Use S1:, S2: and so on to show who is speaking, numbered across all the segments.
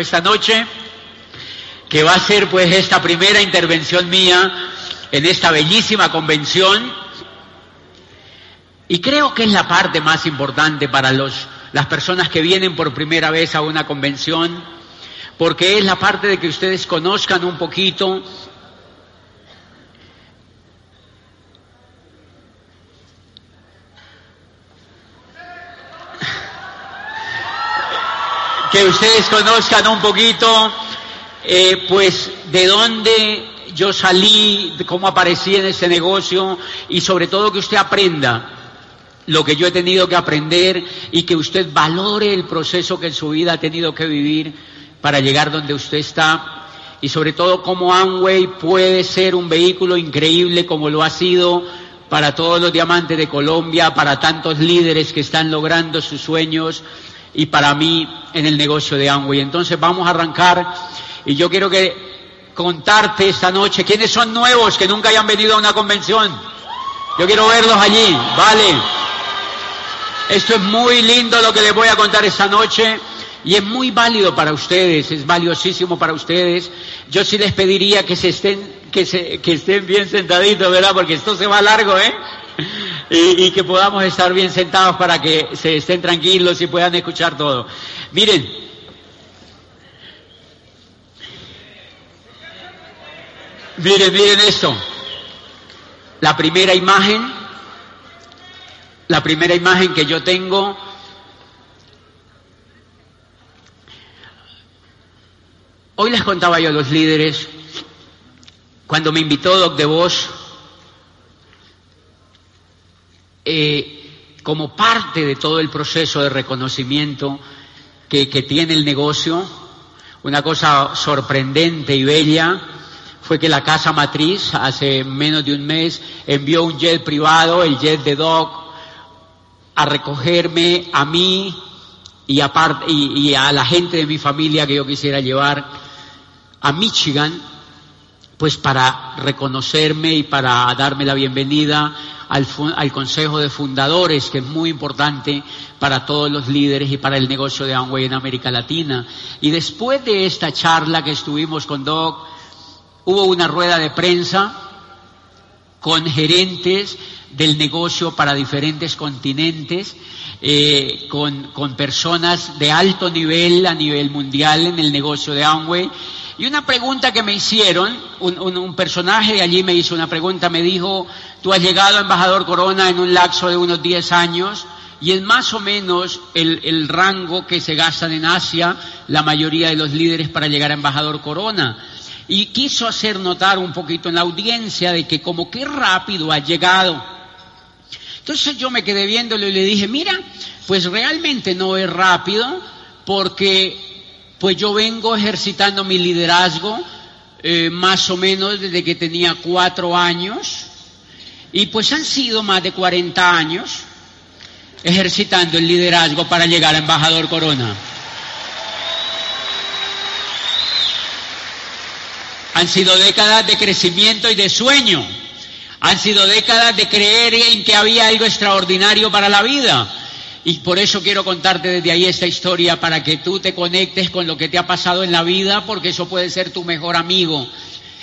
S1: esta noche, que va a ser pues esta primera intervención mía en esta bellísima convención. Y creo que es la parte más importante para los, las personas que vienen por primera vez a una convención, porque es la parte de que ustedes conozcan un poquito que ustedes conozcan un poquito, eh, pues, de dónde yo salí, de cómo aparecí en este negocio y sobre todo que usted aprenda lo que yo he tenido que aprender y que usted valore el proceso que en su vida ha tenido que vivir para llegar donde usted está y sobre todo cómo Amway puede ser un vehículo increíble como lo ha sido para todos los diamantes de Colombia, para tantos líderes que están logrando sus sueños y para mí en el negocio de Amway. Entonces vamos a arrancar y yo quiero que contarte esta noche quiénes son nuevos que nunca hayan venido a una convención. Yo quiero verlos allí, ¿vale? Esto es muy lindo lo que les voy a contar esta noche y es muy válido para ustedes, es valiosísimo para ustedes. Yo sí les pediría que se estén que, se, que estén bien sentaditos, ¿verdad? Porque esto se va largo, ¿eh? Y, que podamos estar bien sentados para que se estén tranquilos y puedan escuchar todo. Miren, miren, miren esto. La primera imagen, la primera imagen que yo tengo Hoy les contaba yo a los líderes, cuando me invitó Doc de Vos eh, como parte de todo el proceso de reconocimiento que, tiene el negocio, una cosa sorprendente y bella fue que la casa matriz hace menos de un mes envió un jet privado, el jet de Doc, a recogerme a mí y, aparte, y, y, a la gente de mi familia que yo quisiera llevar a Michigan, pues para reconocerme y para darme la bienvenida al, al, Consejo de Fundadores, que es muy importante para todos los líderes y para el negocio de Amway en América Latina. Y después de esta charla que estuvimos con Doc, hubo una rueda de prensa con gerentes del negocio para diferentes continentes, eh, con, con personas de alto nivel a nivel mundial en el negocio de Amway y una pregunta que me hicieron, un, personaje de allí me hizo una pregunta, me dijo, tú has llegado a embajador Corona en un lapso de unos 10 años y es más o menos el, el rango que se gastan en Asia la mayoría de los líderes para llegar a embajador Corona. Y quiso hacer notar un poquito en la audiencia de que como qué rápido ha llegado. Entonces yo me quedé viéndolo y le dije, mira, pues realmente no es rápido porque pues yo vengo ejercitando mi liderazgo eh, más o menos desde que tenía cuatro años y pues han sido más de 40 años ejercitando el liderazgo para llegar a embajador Corona. Han sido décadas de crecimiento y de sueño. Han sido décadas de creer en que había algo extraordinario para la vida. Y por eso quiero contarte desde ahí esta historia para que tú te conectes con lo que te ha pasado en la vida, porque eso puede ser tu mejor amigo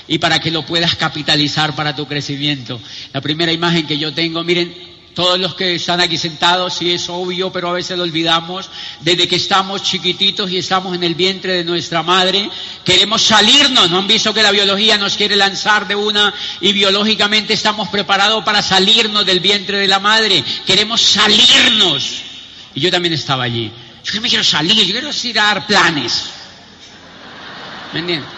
S1: y para que lo puedas capitalizar para tu crecimiento. La primera imagen que yo tengo, miren, todos los que están aquí sentados, sí es obvio, pero a veces lo olvidamos, desde que estamos chiquititos y estamos en el vientre de nuestra madre, queremos salirnos, ¿no han visto que la biología nos quiere lanzar de una y biológicamente estamos preparados para salirnos del vientre de la madre, queremos salirnos. Y yo también estaba allí. Yo me quiero salir, yo quiero ir dar planes. ¿Me entiendes?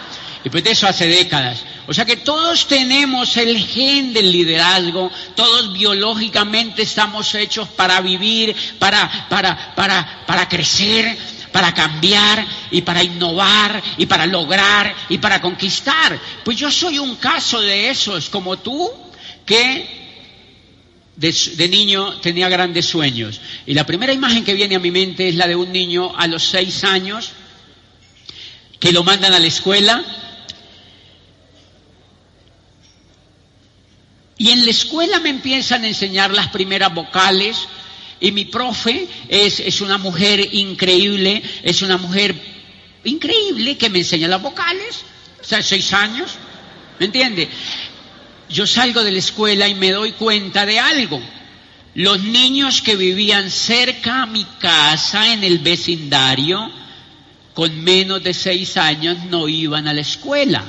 S1: Y pues de eso hace décadas. O sea que todos tenemos el gen del liderazgo, todos biológicamente estamos hechos para vivir, para, para, para, para crecer, para cambiar y para innovar y para lograr y para conquistar. Pues yo soy un caso de esos, como tú, que de, niño tenía grandes sueños. Y la primera imagen que viene a mi mente es la de un niño a los seis años que lo mandan a la escuela. Y en la escuela me empiezan a enseñar las primeras vocales. Y mi profe es, es una mujer increíble, es una mujer increíble que me enseña las vocales, o sea, seis años, ¿me entiende? Yo salgo de la escuela y me doy cuenta de algo. Los niños que vivían cerca a mi casa, en el vecindario, con menos de seis años, no iban a la escuela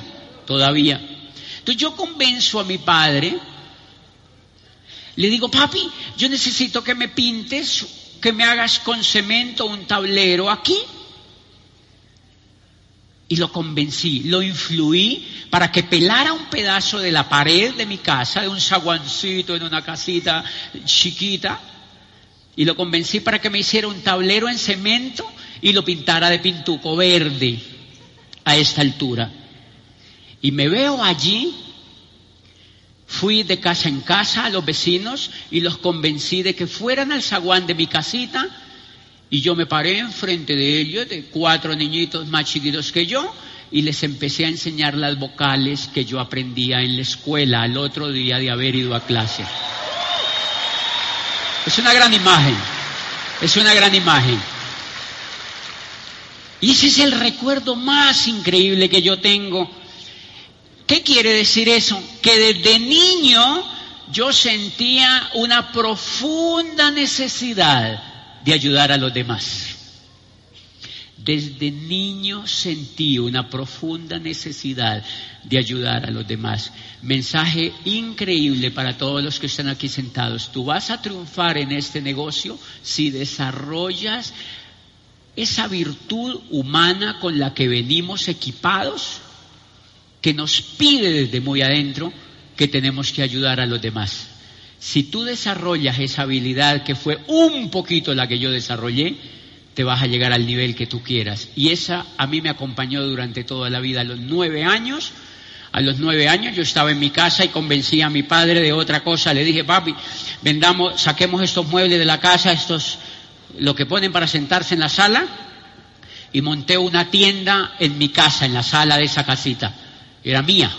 S1: todavía. Entonces yo convenzo a mi padre, le digo, papi, yo necesito que me pintes, que me hagas con cemento un tablero aquí. Y lo convencí, lo influí para que pelara un pedazo de la pared de mi casa, de un zaguancito en una casita chiquita, y lo convencí para que me hiciera un tablero en cemento y lo pintara de pintuco verde a esta altura. Y me veo allí, fui de casa en casa a los vecinos y los convencí de que fueran al zaguán de mi casita y yo me paré enfrente de ellos, de cuatro niñitos más chiquitos que yo, y les empecé a enseñar las vocales que yo aprendía en la escuela al otro día de haber ido a clase. Es una gran imagen, es una gran imagen. Y ese es el recuerdo más increíble que yo tengo ¿Qué quiere decir eso? Que desde niño yo sentía una profunda necesidad de ayudar a los demás. Desde niño sentí una profunda necesidad de ayudar a los demás. Mensaje increíble para todos los que están aquí sentados. Tú vas a triunfar en este negocio si desarrollas esa virtud humana con la que venimos equipados que nos pide desde muy adentro que tenemos que ayudar a los demás. Si tú desarrollas esa habilidad que fue un poquito la que yo desarrollé, te vas a llegar al nivel que tú quieras. Y esa a mí me acompañó durante toda la vida. A los nueve años, a los nueve años yo estaba en mi casa y convencí a mi padre de otra cosa. Le dije, papi, vendamos, saquemos estos muebles de la casa, estos, lo que ponen para sentarse en la sala, y monté una tienda en mi casa, en la sala de esa casita era mía.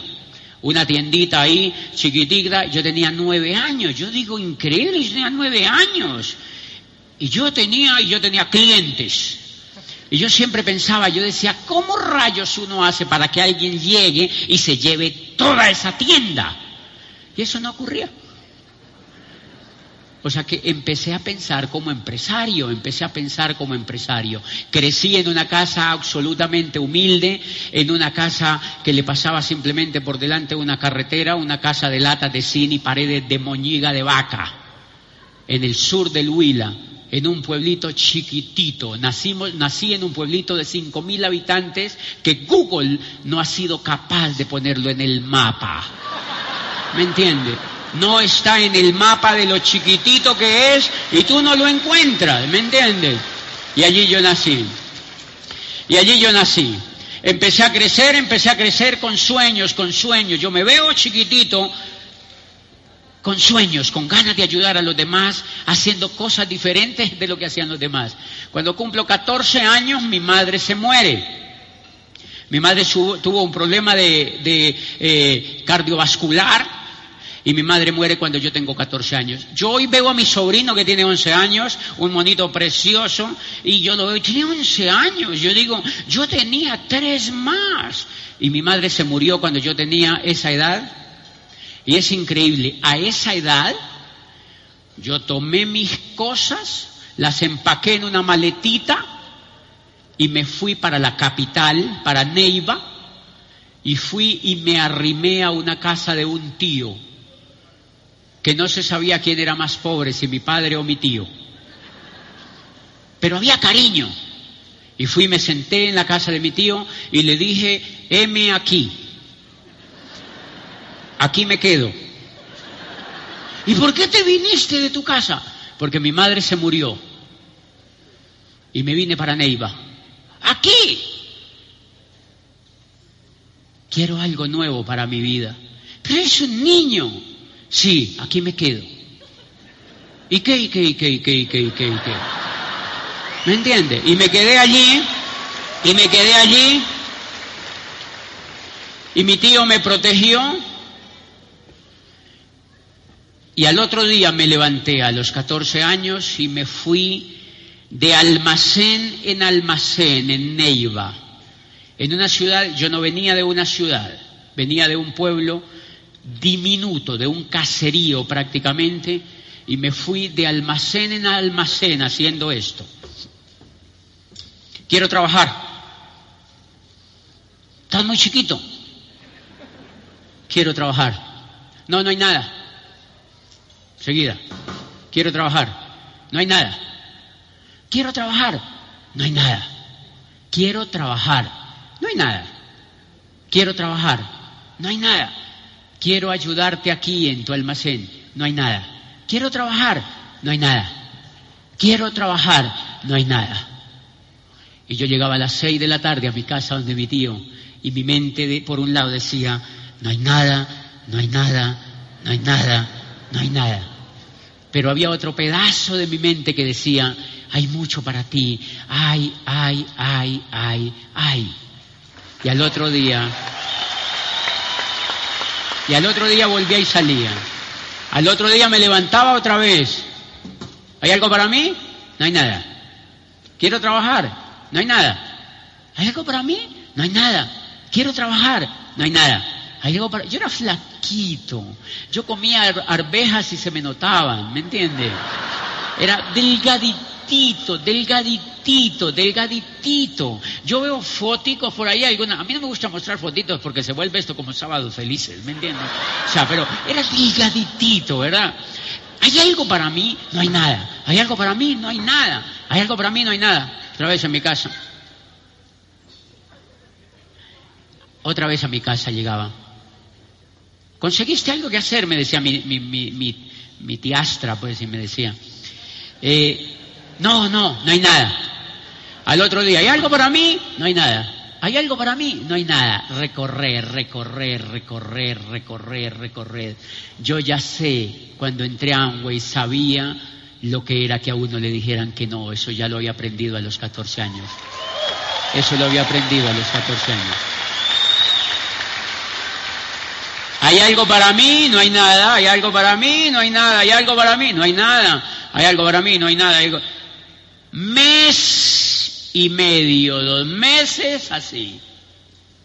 S1: Una tiendita ahí, chiquitita, yo tenía nueve años. Yo digo, increíble, yo tenía nueve años. Y yo tenía, y yo tenía clientes. Y yo siempre pensaba, yo decía, ¿cómo rayos uno hace para que alguien llegue y se lleve toda esa tienda? Y eso no ocurría. O sea que empecé a pensar como empresario, empecé a pensar como empresario. Crecí en una casa absolutamente humilde, en una casa que le pasaba simplemente por delante una carretera, una casa de latas de cine y paredes de moñiga de vaca, en el sur del Huila, en un pueblito chiquitito. Nacimos, nací en un pueblito de cinco mil habitantes que Google no ha sido capaz de ponerlo en el mapa. ¿Me entiende? No está en el mapa de lo chiquitito que es y tú no lo encuentras, ¿me entiendes? Y allí yo nací. Y allí yo nací. Empecé a crecer, empecé a crecer con sueños, con sueños. Yo me veo chiquitito con sueños, con ganas de ayudar a los demás, haciendo cosas diferentes de lo que hacían los demás. Cuando cumplo 14 años, mi madre se muere. Mi madre tuvo un problema de, eh, cardiovascular y mi madre muere cuando yo tengo 14 años. Yo hoy veo a mi sobrino que tiene 11 años, un monito precioso, y yo lo veo, tiene 11 años. Yo digo, yo tenía tres más. Y mi madre se murió cuando yo tenía esa edad. Y es increíble, a esa edad yo tomé mis cosas, las empaqué en una maletita y me fui para la capital, para Neiva, y fui y me arrimé a una casa de un tío que no se sabía quién era más pobre, si mi padre o mi tío. Pero había cariño. Y fui me senté en la casa de mi tío y le dije, heme aquí. Aquí me quedo. ¿Y por qué te viniste de tu casa? Porque mi madre se murió. Y me vine para Neiva. Aquí. Quiero algo nuevo para mi vida. Pero es un niño. Sí, aquí me quedo. ¿Y qué, y qué, y qué, y qué, y qué, qué, qué? ¿Me entiende? Y me quedé allí, y me quedé allí, y mi tío me protegió, y al otro día me levanté a los 14 años y me fui de almacén en almacén en Neiva, En una ciudad, yo no venía de una ciudad, venía de un pueblo diminuto, de un caserío prácticamente, y me fui de almacén en almacén haciendo esto. Quiero trabajar. Estás muy chiquito. Quiero trabajar. No, no hay nada. Seguida. Quiero trabajar. No hay nada. Quiero trabajar. No hay nada. Quiero trabajar. No hay nada. Quiero trabajar. No hay nada. Quiero ayudarte aquí en tu almacén. No hay nada. Quiero trabajar. No hay nada. Quiero trabajar. No hay nada. Y yo llegaba a las seis de la tarde a mi casa donde mi tío y mi mente por un lado decía, no hay nada, no hay nada, no hay nada, no hay nada. Pero había otro pedazo de mi mente que decía, hay mucho para ti, ay, ay, ay, ay, ay. Y al otro día, y al otro día volvía y salía. Al otro día me levantaba otra vez. ¿Hay algo para mí? No hay nada. ¿Quiero trabajar? No hay nada. ¿Hay algo para mí? No hay nada. ¿Quiero trabajar? No hay nada. ¿Hay algo para... Yo era flaquito. Yo comía arvejas y se me notaban, ¿me entiende? Era delgadito delgaditito, delgaditito, delgaditito. Yo veo foticos por ahí, alguna, a mí no me gusta mostrar fotitos porque se vuelve esto como sábados felices, ¿me entiendes? O sea, pero era delgaditito, ¿verdad? ¿Hay algo para mí? No hay nada. ¿Hay algo para mí? No hay nada. ¿Hay algo para mí? No hay nada. Otra vez en mi casa. Otra vez a mi casa llegaba. ¿Conseguiste algo que hacer? Me decía mi, mi, mi, mi, tiastra, pues, y me decía. Eh, no, no, no hay nada. Al otro día, ¿hay algo para mí? No hay nada. ¿Hay algo para mí? No hay nada. Recorrer, recorrer, recorrer, recorrer, recorrer. Yo ya sé, cuando entré a Amway, sabía lo que era que a uno le dijeran que no. Eso ya lo había aprendido a los 14 años. Eso lo había aprendido a los 14 años. ¿Hay algo para mí? No hay nada. ¿Hay algo para mí? No hay nada. ¿Hay algo para mí? No hay nada. ¿Hay algo para mí? No hay nada. ¿Hay algo mes y medio, dos meses así.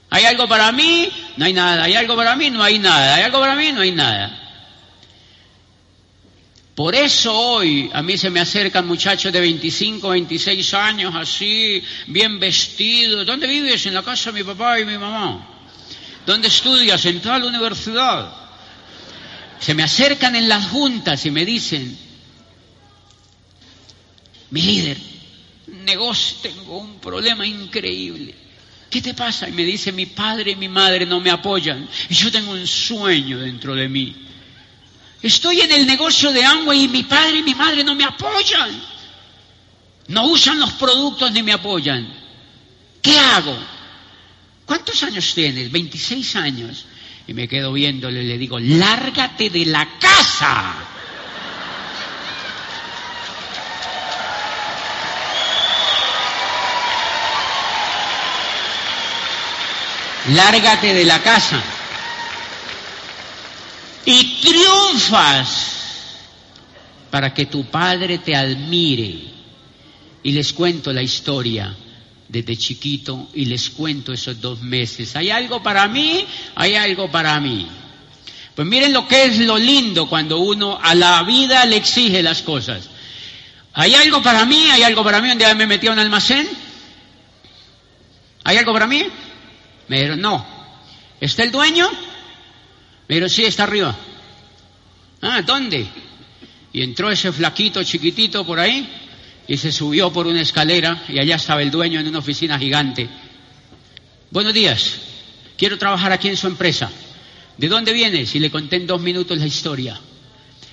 S1: ¿Hay algo para mí? No hay nada. ¿Hay algo para mí? No hay nada. ¿Hay algo para mí? No hay nada. Por eso hoy a mí se me acercan muchachos de 25, 26 años así, bien vestidos. ¿Dónde vives? En la casa de mi papá y mi mamá. ¿Dónde estudias? En tal universidad. Se me acercan en las juntas y me dicen, mi líder, negocio, tengo un problema increíble. ¿Qué te pasa? Y me dice, mi padre y mi madre no me apoyan. Y yo tengo un sueño dentro de mí. Estoy en el negocio de Amway y mi padre y mi madre no me apoyan. No usan los productos ni me apoyan. ¿Qué hago? ¿Cuántos años tienes? 26 años. Y me quedo viéndole y le digo, lárgate de la casa. Lárgate de la casa. Y triunfas para que tu padre te admire. Y les cuento la historia desde chiquito y les cuento esos dos meses. ¿Hay algo para mí? Hay algo para mí. Pues miren lo que es lo lindo cuando uno a la vida le exige las cosas. ¿Hay algo para mí? ¿Hay algo para mí? Un día me metí a un almacén. ¿Hay algo para mí? Me dijeron, no. ¿Está el dueño? Me dijeron, sí, está arriba. Ah, ¿dónde? Y entró ese flaquito chiquitito por ahí y se subió por una escalera y allá estaba el dueño en una oficina gigante. Buenos días, quiero trabajar aquí en su empresa. ¿De dónde vienes? Y le conté en dos minutos la historia.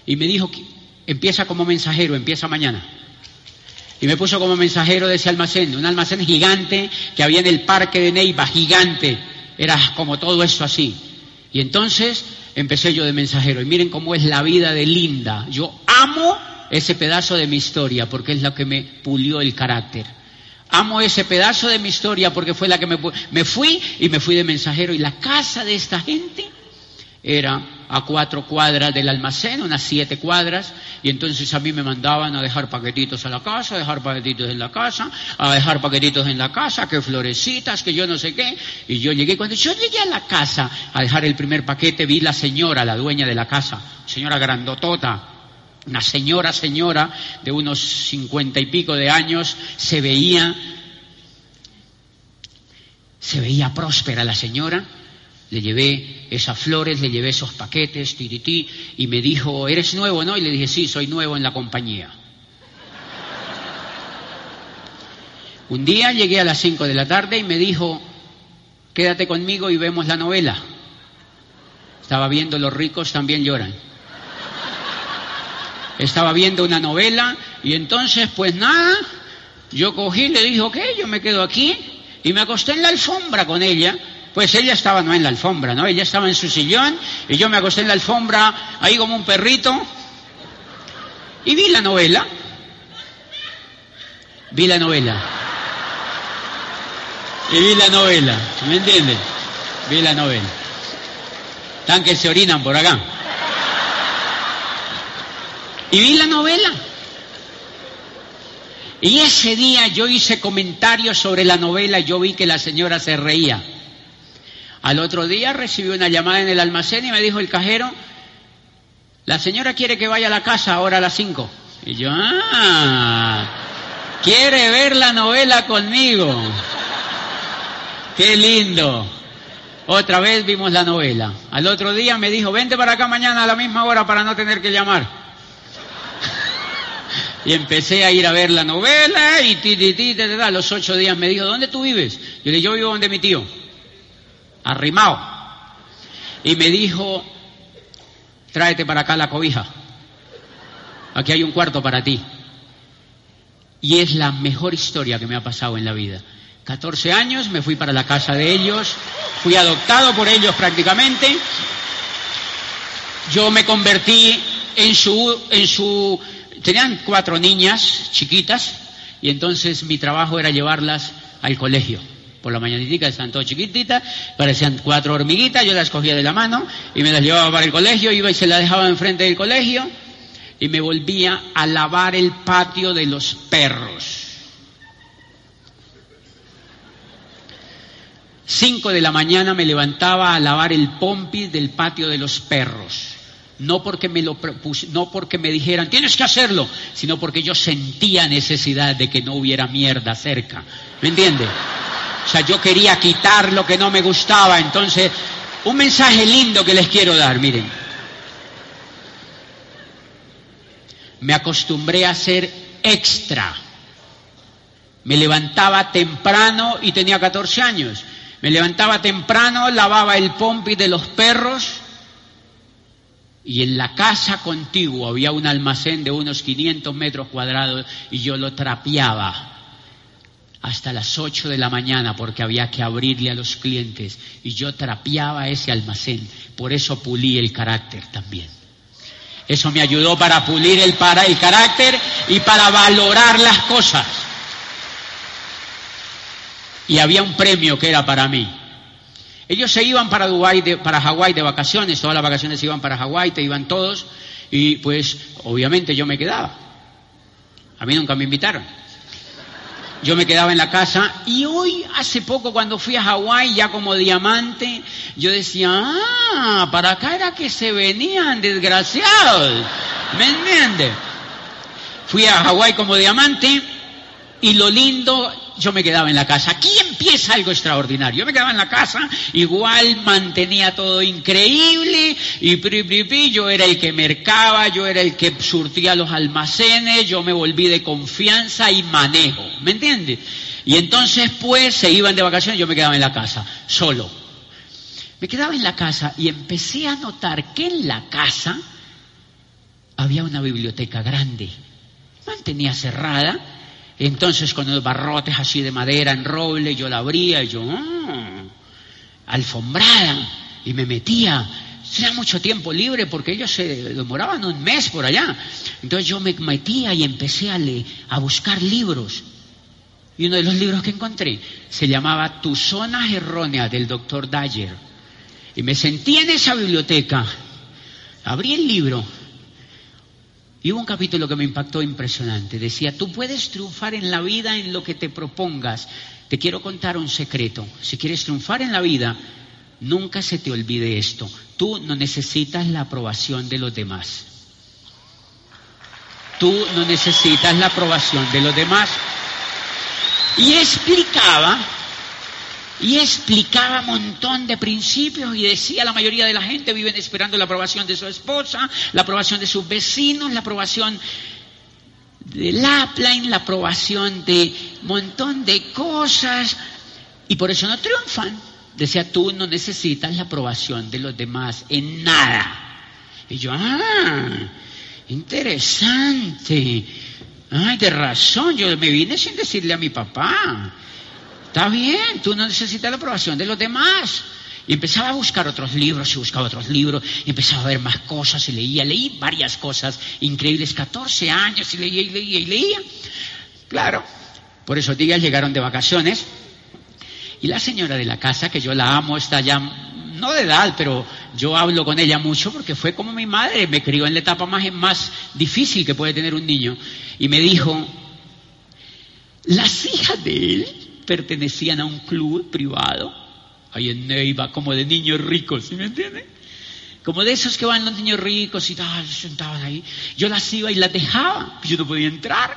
S1: Y me dijo, que empieza como mensajero, empieza mañana. Y me puso como mensajero de ese almacén, un almacén gigante que había en el parque de Neiva, gigante. Era como todo eso así. Y entonces empecé yo de mensajero. Y miren cómo es la vida de Linda. Yo amo ese pedazo de mi historia porque es lo que me pulió el carácter. Amo ese pedazo de mi historia porque fue la que me, me fui y me fui de mensajero. Y la casa de esta gente era a cuatro cuadras del almacén, unas siete cuadras, y entonces a mí me mandaban a dejar paquetitos a la casa, a dejar paquetitos en la casa, a dejar paquetitos en la casa, que florecitas, que yo no sé qué. Y yo llegué, cuando yo llegué a la casa a dejar el primer paquete, vi la señora, la dueña de la casa, señora grandotota, una señora, señora de unos cincuenta y pico de años, se veía, se veía próspera la señora, le llevé esas flores, le llevé esos paquetes, tirití, y me dijo, ¿eres nuevo, no? Y le dije, sí, soy nuevo en la compañía. Un día llegué a las cinco de la tarde y me dijo, quédate conmigo y vemos la novela. Estaba viendo Los ricos también lloran. Estaba viendo una novela y entonces, pues nada, yo cogí, le dije, ok, yo me quedo aquí y me acosté en la alfombra con ella pues ella estaba no en la alfombra, ¿no? Ella estaba en su sillón y yo me acosté en la alfombra ahí como un perrito y vi la novela. Vi la novela. Y vi la novela, ¿me entienden? Vi la novela. Tan que se orinan por acá. Y vi la novela. Y ese día yo hice comentarios sobre la novela yo vi que la señora se reía. Al otro día recibí una llamada en el almacén y me dijo el cajero, la señora quiere que vaya a la casa ahora a las cinco. Y yo, ah, quiere ver la novela conmigo. Qué lindo. Otra vez vimos la novela. Al otro día me dijo, vente para acá mañana a la misma hora para no tener que llamar. y empecé a ir a ver la novela y ti, ti, ti, a los ocho días me dijo, ¿dónde tú vives? Yo le dije, yo vivo donde mi tío arrimado. Y me dijo, tráete para acá la cobija. Aquí hay un cuarto para ti. Y es la mejor historia que me ha pasado en la vida. 14 años, me fui para la casa de ellos, fui adoptado por ellos prácticamente. Yo me convertí en su, en su, tenían cuatro niñas chiquitas y entonces mi trabajo era llevarlas al colegio por la mañanita, estaban todas chiquititas, parecían cuatro hormiguitas, yo las cogía de la mano y me las llevaba para el colegio, iba y se las dejaba enfrente del colegio y me volvía a lavar el patio de los perros. Cinco de la mañana me levantaba a lavar el pompis del patio de los perros. No porque me lo no porque me dijeran tienes que hacerlo, sino porque yo sentía necesidad de que no hubiera mierda cerca. ¿Me entiende? O sea, yo quería quitar lo que no me gustaba. Entonces, un mensaje lindo que les quiero dar, miren. Me acostumbré a ser extra. Me levantaba temprano y tenía 14 años. Me levantaba temprano, lavaba el pompi de los perros y en la casa contigua había un almacén de unos 500 metros cuadrados y yo lo trapeaba hasta las 8 de la mañana porque había que abrirle a los clientes y yo trapeaba ese almacén. Por eso pulí el carácter también. Eso me ayudó para pulir el, para, el carácter y para valorar las cosas. Y había un premio que era para mí. Ellos se iban para Dubái, para Hawái de vacaciones, todas las vacaciones iban para Hawái, te iban todos, y pues obviamente yo me quedaba. A mí nunca me invitaron yo me quedaba en la casa y hoy, hace poco, cuando fui a Hawái, ya como diamante, yo decía, ah, para acá era que se venían desgraciados. ¿Me entiende? Fui a Hawái como diamante y lo lindo, yo me quedaba en la casa. Aquí empieza algo extraordinario. Yo me quedaba en la casa, igual mantenía todo increíble y pri, yo era el que mercaba, yo era el que surtía los almacenes, yo me volví de confianza y manejo. ¿Me entiendes? Y entonces pues se iban de vacaciones, yo me quedaba en la casa, solo. Me quedaba en la casa y empecé a notar que en la casa había una biblioteca grande. Mantenía cerrada entonces con los barrotes así de madera en roble, yo la abría y yo, ah, alfombrada, y me metía. Tenía mucho tiempo libre porque ellos se demoraban un mes por allá. Entonces yo me metía y empecé a, a buscar libros. Y uno de los libros que encontré se llamaba Tu zona errónea del doctor Dyer. Y me sentí en esa biblioteca Abrí el libro y hubo un capítulo que me impactó impresionante. Decía, tú puedes triunfar en la vida en lo que te propongas. Te quiero contar un secreto. Si quieres triunfar en la vida, nunca se te olvide esto. Tú no necesitas la aprobación de los demás. Tú no necesitas la aprobación de los demás. Y explicaba y explicaba un montón de principios y decía la mayoría de la gente viven esperando la aprobación de su esposa, la aprobación de sus vecinos, la aprobación de Lapline, la aprobación de un montón de cosas y por eso no triunfan. Decía, tú no necesitas la aprobación de los demás en nada. Y yo, ah, interesante. Ay, de razón, yo me vine sin decirle a mi papá. Está bien, tú no necesitas la aprobación de los demás. Y empezaba a buscar otros libros y buscaba otros libros y empezaba a ver más cosas y leía, leí varias cosas increíbles, 14 años y leía y leía y leía. Claro, por esos días llegaron de vacaciones y la señora de la casa, que yo la amo, está ya, no de edad, pero yo hablo con ella mucho porque fue como mi madre, me crió en la etapa más, más difícil que puede tener un niño. Y me dijo, las hijas de él pertenecían a un club privado, ahí en Neiva, como de niños ricos, ¿sí me entienden? Como de esos que van los niños ricos y tal, se sentaban ahí. Yo las iba y las dejaba, yo no podía entrar.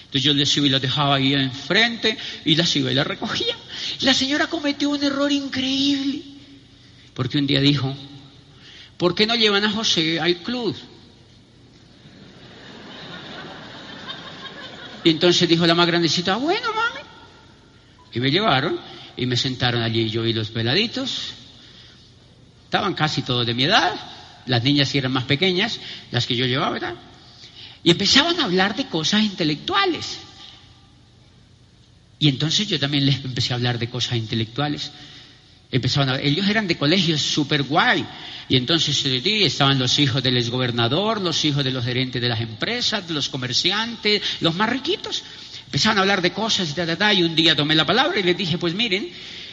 S1: Entonces yo les iba y las dejaba ahí enfrente y las iba y las recogía. La señora cometió un error increíble, porque un día dijo, ¿por qué no llevan a José al club? Y entonces dijo la más grandecita, bueno, mami, y me llevaron y me sentaron allí yo y los peladitos. Estaban casi todos de mi edad, las niñas eran más pequeñas, las que yo llevaba, ¿verdad? Y empezaban a hablar de cosas intelectuales. Y entonces yo también les empecé a hablar de cosas intelectuales. Empezaban a, ellos eran de colegios super guay. Y entonces estaban los hijos del exgobernador, los hijos de los gerentes de las empresas, los comerciantes, los más riquitos. Empezaron a hablar de cosas y tal, tal, y un día tomé la palabra y les dije, pues miren,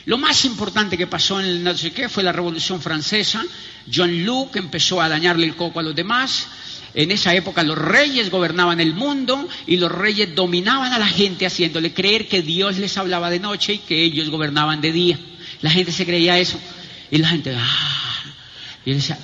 S1: lo más importante que pasó en el no sé qué fue la Revolución Francesa. John Luke empezó a dañarle el coco a los demás. En esa época los reyes gobernaban el mundo y los reyes dominaban a la gente haciéndole creer que Dios les hablaba de noche y que ellos gobernaban de día. La gente se creía eso. Y la gente, ah,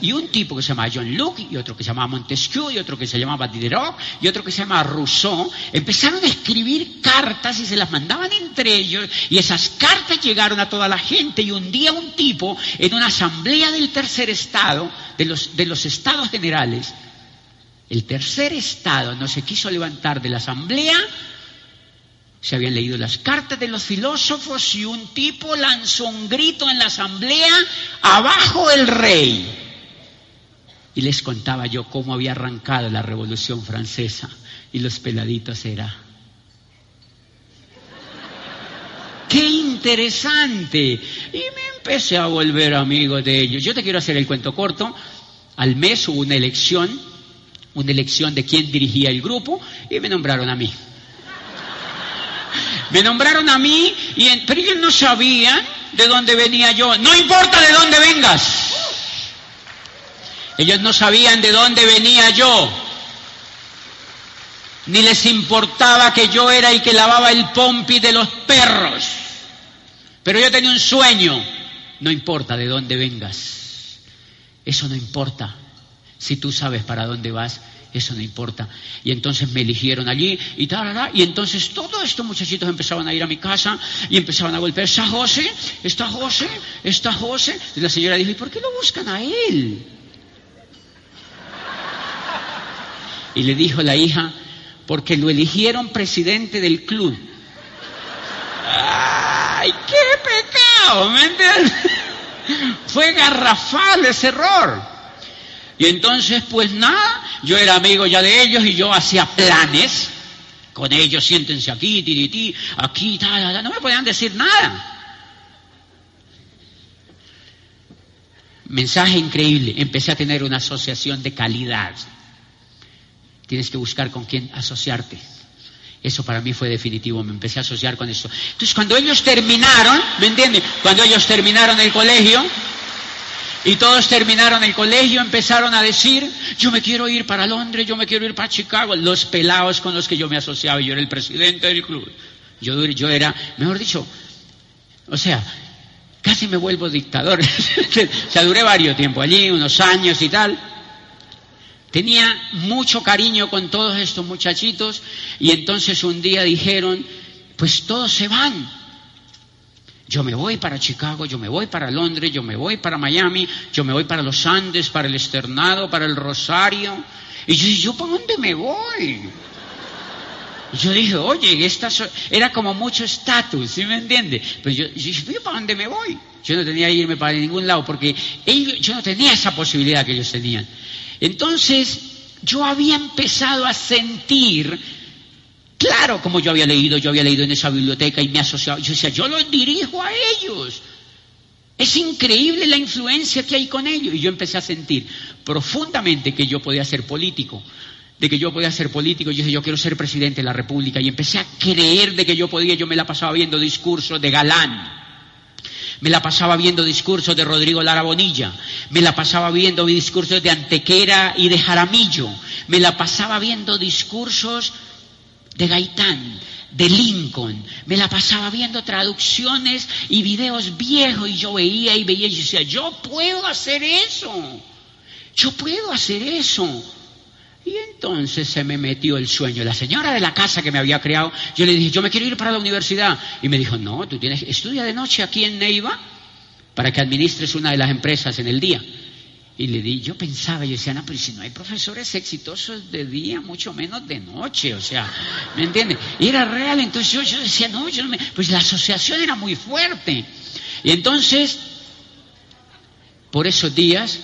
S1: y, un tipo que se llamaba John Luke, y otro que se llamaba Montesquieu, y otro que se llamaba Diderot, y otro que se llamaba Rousseau, empezaron a escribir cartas y se las mandaban entre ellos, y esas cartas llegaron a toda la gente, y un día un tipo, en una asamblea del tercer estado, de los, de los estados generales, el tercer estado no se quiso levantar de la asamblea, se habían leído las cartas de los filósofos y un tipo lanzó un grito en la asamblea, abajo el rey. Y les contaba yo cómo había arrancado la revolución francesa y los peladitos era. ¡Qué interesante! Y me empecé a volver amigo de ellos. Yo te quiero hacer el cuento corto. Al mes hubo una elección, una elección de quién dirigía el grupo y me nombraron a mí. Me nombraron a mí, y pero ellos no sabían de dónde venía yo. No importa de dónde vengas. Ellos no sabían de dónde venía yo. Ni les importaba que yo era el que lavaba el pompi de los perros. Pero yo tenía un sueño. No importa de dónde vengas. Eso no importa. Si tú sabes para dónde vas, eso no importa. Y entonces me eligieron allí y tal, y entonces todos estos muchachitos empezaban a ir a mi casa y empezaban a golpear, está José, está José, está José. Y la señora dijo, ¿y por qué lo buscan a él? Y le dijo la hija, porque lo eligieron presidente del club. ¡Ay, qué pecado! Fue garrafal ese error. Y entonces, pues nada, yo era amigo ya de ellos y yo hacía planes con ellos, siéntense aquí, ti, ti, aquí, tal, no me podían decir nada. Mensaje increíble, empecé a tener una asociación de calidad. Tienes que buscar con quién asociarte. Eso para mí fue definitivo, me empecé a asociar con eso. Entonces, cuando ellos terminaron, ¿me entienden? Cuando ellos terminaron el colegio, Y todos terminaron el colegio, empezaron a decir, yo me quiero ir para Londres, yo me quiero ir para Chicago. Los pelados con los que yo me asociaba, yo era el presidente del club. Yo, yo era, mejor dicho, o sea, casi me vuelvo dictador. o sea, duré varios tiempo allí, unos años y tal. Tenía mucho cariño con todos estos muchachitos y entonces un día dijeron, pues todos se van. Yo me voy para Chicago, yo me voy para Londres, yo me voy para Miami, yo me voy para los Andes, para el Externado, para el Rosario. Y yo dije, ¿yo para dónde me voy? Y yo dije, oye, esta era como mucho estatus, ¿sí me entiende? Pero yo, yo dije, ¿yo para dónde me voy? Yo no tenía que irme para ningún lado porque ellos, yo no tenía esa posibilidad que ellos tenían. Entonces, yo había empezado a sentir, claro, como yo había leído, yo había leído en esa biblioteca y me asociaba, yo decía, yo los dirijo a ellos. Es increíble la influencia que hay con ellos. Y yo empecé a sentir profundamente que yo podía ser político, de que yo podía ser político. Yo dije, yo quiero ser presidente de la República. Y empecé a creer de que yo podía. Yo me la pasaba viendo discursos de Galán me la pasaba viendo discursos de Rodrigo Lara Bonilla, me la pasaba viendo discursos de Antequera y de Jaramillo, me la pasaba viendo discursos de Gaitán, de Lincoln, me la pasaba viendo traducciones y videos viejos y yo veía y veía y decía, yo puedo hacer eso, yo puedo hacer eso. Y entonces se me metió el sueño. La señora de la casa que me había creado, yo le dije, yo me quiero ir para la universidad. Y me dijo, no, tú tienes, estudia de noche aquí en Neiva para que administres una de las empresas en el día. Y le di, yo pensaba, yo decía, no, pero si no hay profesores exitosos de día, mucho menos de noche, o sea, ¿me entiendes? Y era real, entonces yo, yo decía, no, yo no me... Pues la asociación era muy fuerte. Y entonces, por esos días,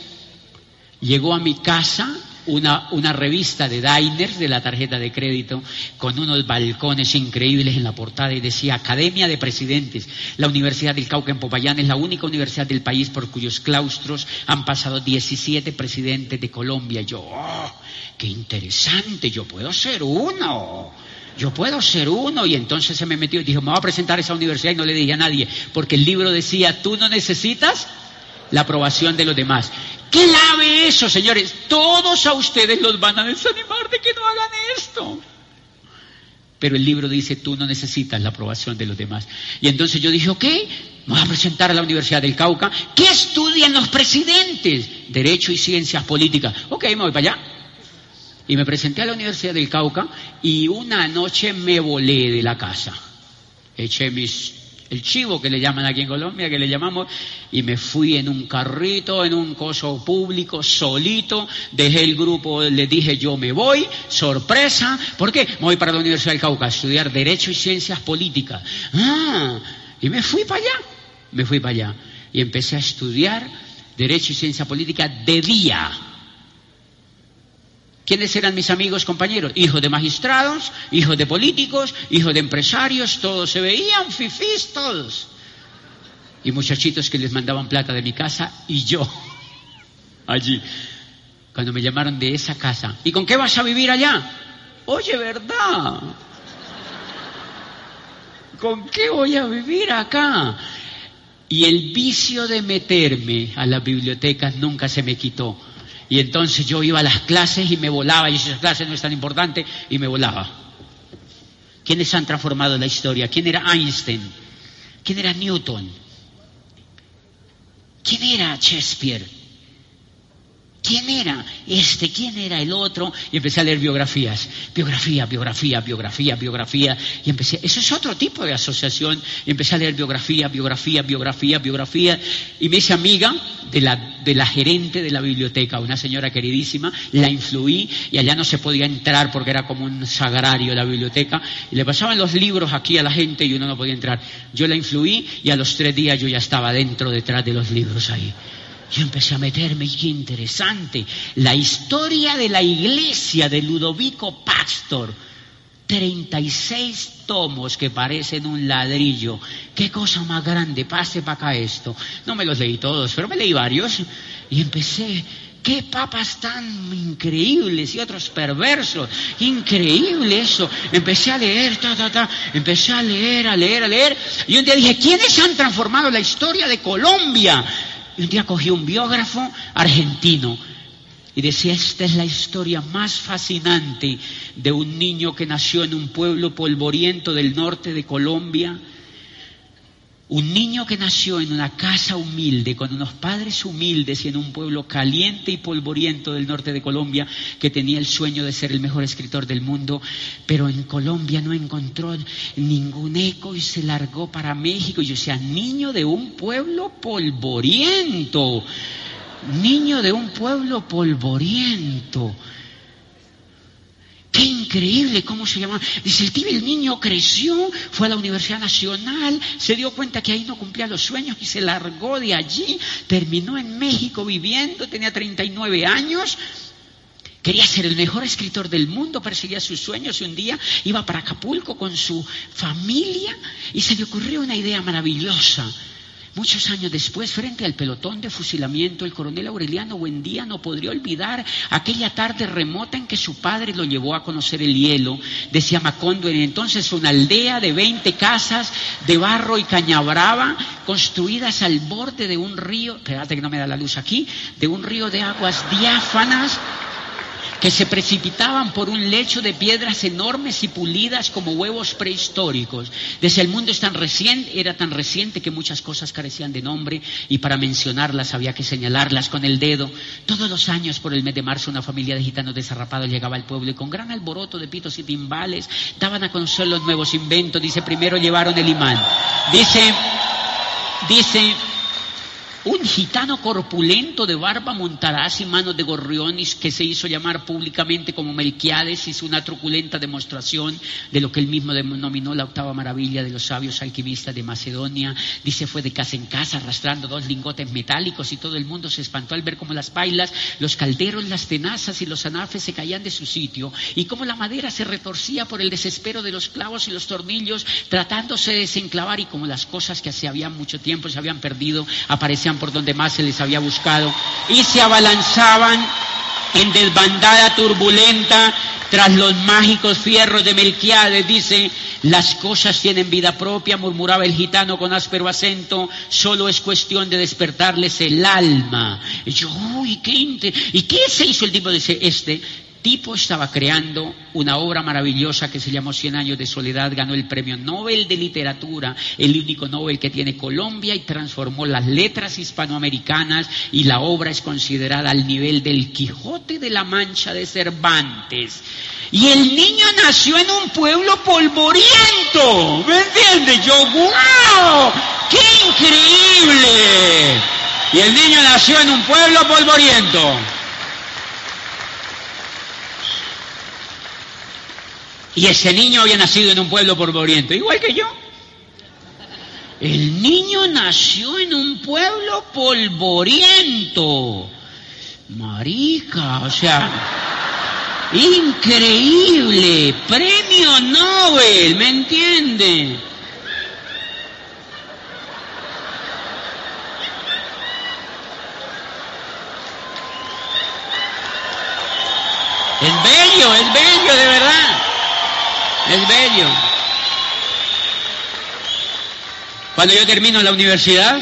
S1: llegó a mi casa una, una, revista de diners de la tarjeta de crédito con unos balcones increíbles en la portada y decía Academia de Presidentes. La Universidad del Cauca en Popayán es la única universidad del país por cuyos claustros han pasado 17 presidentes de Colombia. Yo, oh, qué interesante, yo puedo ser uno. Yo puedo ser uno y entonces se me metió y dijo, me voy a presentar a esa universidad y no le dije a nadie, porque el libro decía, tú no necesitas la aprobación de los demás. Clave eso, señores. Todos a ustedes los van a desanimar de que no hagan esto. Pero el libro dice, tú no necesitas la aprobación de los demás. Y entonces yo dije, ok, voy a presentar a la Universidad del Cauca. ¿Qué estudian los presidentes? Derecho y ciencias políticas. Ok, me voy para allá. Y me presenté a la Universidad del Cauca y una noche me volé de la casa. Eché mis el chivo que le llaman aquí en Colombia, que le llamamos, y me fui en un carrito, en un coso público, solito, dejé el grupo, le dije yo me voy, sorpresa, ¿por qué? Me voy para la Universidad del Cauca a estudiar Derecho y Ciencias Políticas. Ah, y me fui para allá, me fui para allá, y empecé a estudiar Derecho y Ciencias Políticas de día ¿Quiénes eran mis amigos, compañeros? Hijos de magistrados, hijos de políticos, hijos de empresarios, todos se veían fifís, todos. Y muchachitos que les mandaban plata de mi casa y yo allí. Cuando me llamaron de esa casa, ¿y con qué vas a vivir allá? Oye, ¿verdad? ¿Con qué voy a vivir acá? Y el vicio de meterme a las bibliotecas nunca se me quitó. Y entonces yo iba a las clases y me volaba, y esas clases no es tan importante, y me volaba. ¿Quiénes han transformado la historia? ¿Quién era Einstein? ¿Quién era Newton? ¿Quién era Shakespeare? ¿Quién era este? ¿Quién era el otro? Y empecé a leer biografías. Biografía, biografía, biografía, biografía. Y empecé, eso es otro tipo de asociación. Empecé a leer biografía, biografía, biografía, biografía. Y me hice amiga de la, de la gerente de la biblioteca, una señora queridísima. La influí y allá no se podía entrar porque era como un sagrario la biblioteca. Y le pasaban los libros aquí a la gente y uno no podía entrar. Yo la influí y a los tres días yo ya estaba dentro, detrás de los libros ahí. Yo empecé a meterme, y qué interesante. La historia de la iglesia de Ludovico Pastor. 36 tomos que parecen un ladrillo. Qué cosa más grande, pase para acá esto. No me los leí todos, pero me leí varios. Y empecé, qué papas tan increíbles y otros perversos. Increíble eso. Empecé a leer, ta, ta, ta. Empecé a leer, a leer, a leer. Y un día dije, ¿quiénes han transformado la historia de Colombia? Y un día cogí un biógrafo argentino y decía, esta es la historia más fascinante de un niño que nació en un pueblo polvoriento del norte de Colombia, un niño que nació en una casa humilde, con unos padres humildes y en un pueblo caliente y polvoriento del norte de Colombia, que tenía el sueño de ser el mejor escritor del mundo, pero en Colombia no encontró ningún eco y se largó para México. Y yo decía, niño de un pueblo polvoriento, niño de un pueblo polvoriento. Qué increíble cómo se llama. Dice, el, el niño creció, fue a la Universidad Nacional, se dio cuenta que ahí no cumplía los sueños y se largó de allí, terminó en México viviendo, tenía 39 años. Quería ser el mejor escritor del mundo, perseguía sus sueños y un día iba para Acapulco con su familia y se le ocurrió una idea maravillosa. Muchos años después, frente al pelotón de fusilamiento, el coronel Aureliano Buendía no podría olvidar aquella tarde remota en que su padre lo llevó a conocer el hielo. Decía Macondo, en entonces una aldea de 20 casas de barro y cañabrava construidas al borde de un río, espérate que no me da la luz aquí, de un río de aguas diáfanas que se precipitaban por un lecho de piedras enormes y pulidas como huevos prehistóricos. Desde el mundo es tan reciente, era tan reciente que muchas cosas carecían de nombre y para mencionarlas había que señalarlas con el dedo. Todos los años por el mes de marzo una familia de gitanos desarrapados llegaba al pueblo y con gran alboroto de pitos y timbales daban a conocer los nuevos inventos. Dice, primero llevaron el imán. Dice, dice, un gitano corpulento de barba montaraz y manos de gorriones que se hizo llamar públicamente como Melquiades hizo una truculenta demostración de lo que él mismo denominó la octava maravilla de los sabios alquimistas de Macedonia. Dice fue de casa en casa arrastrando dos lingotes metálicos y todo el mundo se espantó al ver cómo las pailas, los calderos, las tenazas y los anafes se caían de su sitio y cómo la madera se retorcía por el desespero de los clavos y los tornillos tratándose de desenclavar y como las cosas que hace habían mucho tiempo se habían perdido aparecían por donde más se les había buscado y se abalanzaban en desbandada turbulenta tras los mágicos fierros de Melquiades, dice, las cosas tienen vida propia, murmuraba el gitano con áspero acento, solo es cuestión de despertarles el alma. Y yo, uy, qué ¿Y qué se hizo el tipo de este? Tipo estaba creando una obra maravillosa que se llamó Cien años de soledad, ganó el premio Nobel de literatura, el único Nobel que tiene Colombia y transformó las letras hispanoamericanas y la obra es considerada al nivel del Quijote de la Mancha de Cervantes. Y el niño nació en un pueblo polvoriento, ¿me entiendes? Yo, ¡wow! ¡Qué increíble! Y el niño nació en un pueblo polvoriento. Y ese niño había nacido en un pueblo polvoriento, igual que yo. El niño nació en un pueblo polvoriento. Marica, o sea, increíble, premio Nobel, ¿me entiende? Es bello, es bello, de verdad. Es bello. Cuando yo termino la universidad,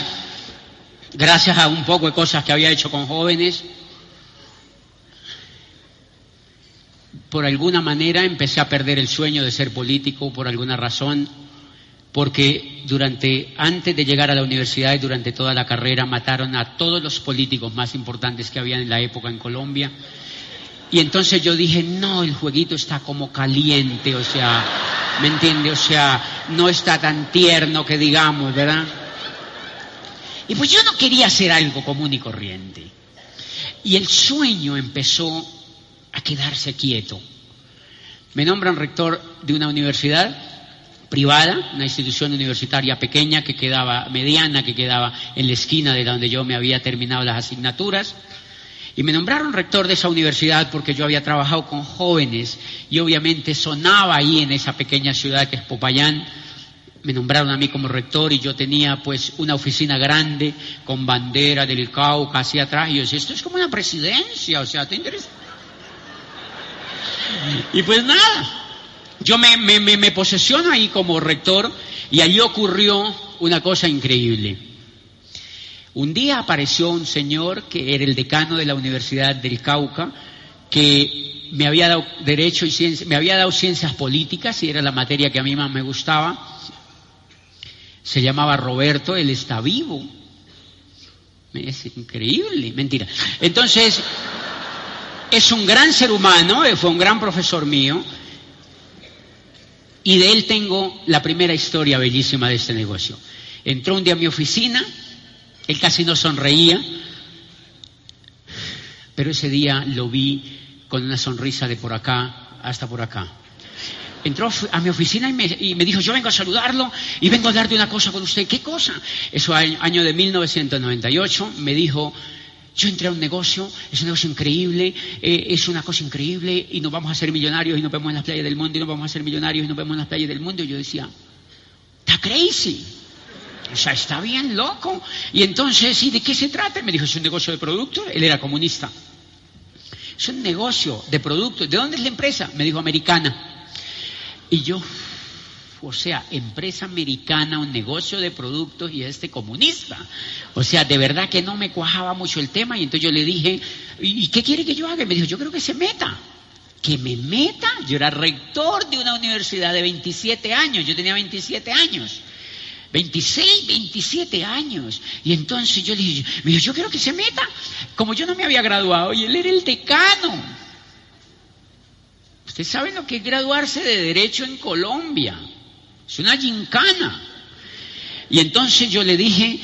S1: gracias a un poco de cosas que había hecho con jóvenes, por alguna manera empecé a perder el sueño de ser político, por alguna razón, porque durante, antes de llegar a la universidad y durante toda la carrera mataron a todos los políticos más importantes que había en la época en Colombia y entonces yo dije, no, el jueguito está como caliente, o sea, ¿me entiende? O sea, no está tan tierno que digamos, ¿verdad? Y pues yo no quería hacer algo común y corriente. Y el sueño empezó a quedarse quieto. Me nombran rector de una universidad privada, una institución universitaria pequeña que quedaba, mediana, que quedaba en la esquina de donde yo me había terminado las asignaturas. Y me nombraron rector de esa universidad porque yo había trabajado con jóvenes y obviamente sonaba ahí en esa pequeña ciudad que es Popayán. Me nombraron a mí como rector y yo tenía pues una oficina grande con bandera del Cauca hacia atrás y yo decía, esto es como una presidencia, o sea, ¿te interesa? Y pues nada, yo me, me, me, me posesiono ahí como rector y allí ocurrió una cosa increíble. Un día apareció un señor que era el decano de la Universidad del Cauca, que me había dado derecho y ciencia, me había dado ciencias políticas y era la materia que a mí más me gustaba. Se llamaba Roberto, él está vivo. Es increíble, mentira. Entonces, es un gran ser humano, eh, fue un gran profesor mío, y de él tengo la primera historia bellísima de este negocio. Entró un día a mi oficina, él casi no sonreía, pero ese día lo vi con una sonrisa de por acá hasta por acá. Entró a mi oficina y me, dijo, yo vengo a saludarlo y vengo a darte una cosa con usted. ¿Qué cosa? Eso año de 1998 me dijo, yo entré a un negocio, es un negocio increíble, eh, es una cosa increíble y nos vamos a hacer millonarios y nos vemos en las playas del mundo y nos vamos a hacer millonarios y nos vemos en las playas del mundo. Y yo decía, está crazy. O sea, está bien loco. Y entonces, ¿y de qué se trata? Me dijo, es un negocio de productos. Él era comunista. Es un negocio de productos. ¿De dónde es la empresa? Me dijo, americana. Y yo, o sea, empresa americana, un negocio de productos y este comunista. O sea, de verdad que no me cuajaba mucho el tema y entonces yo le dije, ¿y qué quiere que yo haga? Y me dijo, yo creo que se meta. ¿Que me meta? Yo era rector de una universidad de 27 años, yo tenía 27 años. 26, 27 años. Y entonces yo le dije, me dijo, yo quiero que se meta. Como yo no me había graduado y él era el decano. Ustedes saben lo que es graduarse de Derecho en Colombia. Es una gincana. Y entonces yo le dije,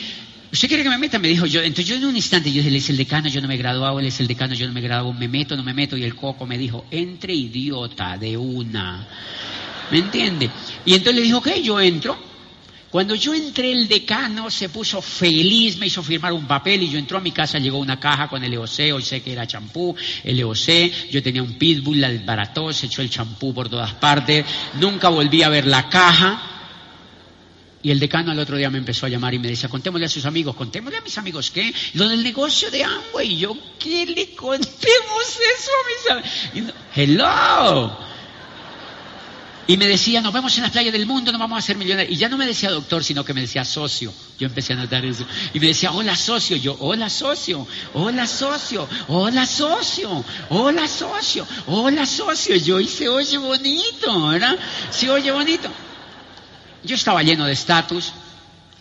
S1: ¿usted quiere que me meta? Me dijo yo. Entonces yo en un instante, yo dije, él es el decano, yo no me he graduado, él es el decano, yo no me he graduado, me meto, no me meto. Y el coco me dijo, entre idiota de una. ¿Me entiende? Y entonces le dijo, ok, yo entro. Cuando yo entré, el decano se puso feliz, me hizo firmar un papel y yo entró a mi casa, llegó una caja con el EOC, hoy sé que era champú, el EOC, yo tenía un pitbull, la desbarató, se echó el champú por todas partes, nunca volví a ver la caja. Y el decano al otro día me empezó a llamar y me decía, contémosle a sus amigos, contémosle a mis amigos, ¿qué? Lo del negocio de Amway. Y yo, ¿qué le contemos eso a mis amigos? Hello. Y me decía, nos vemos en las playas del mundo, nos vamos a hacer millonarios. Y ya no me decía doctor, sino que me decía socio. Yo empecé a notar eso. Y me decía, hola socio. Yo, hola socio, hola socio, hola socio, hola socio, hola socio. Yo, y se oye bonito, ¿verdad? Se oye bonito. Yo estaba lleno de estatus,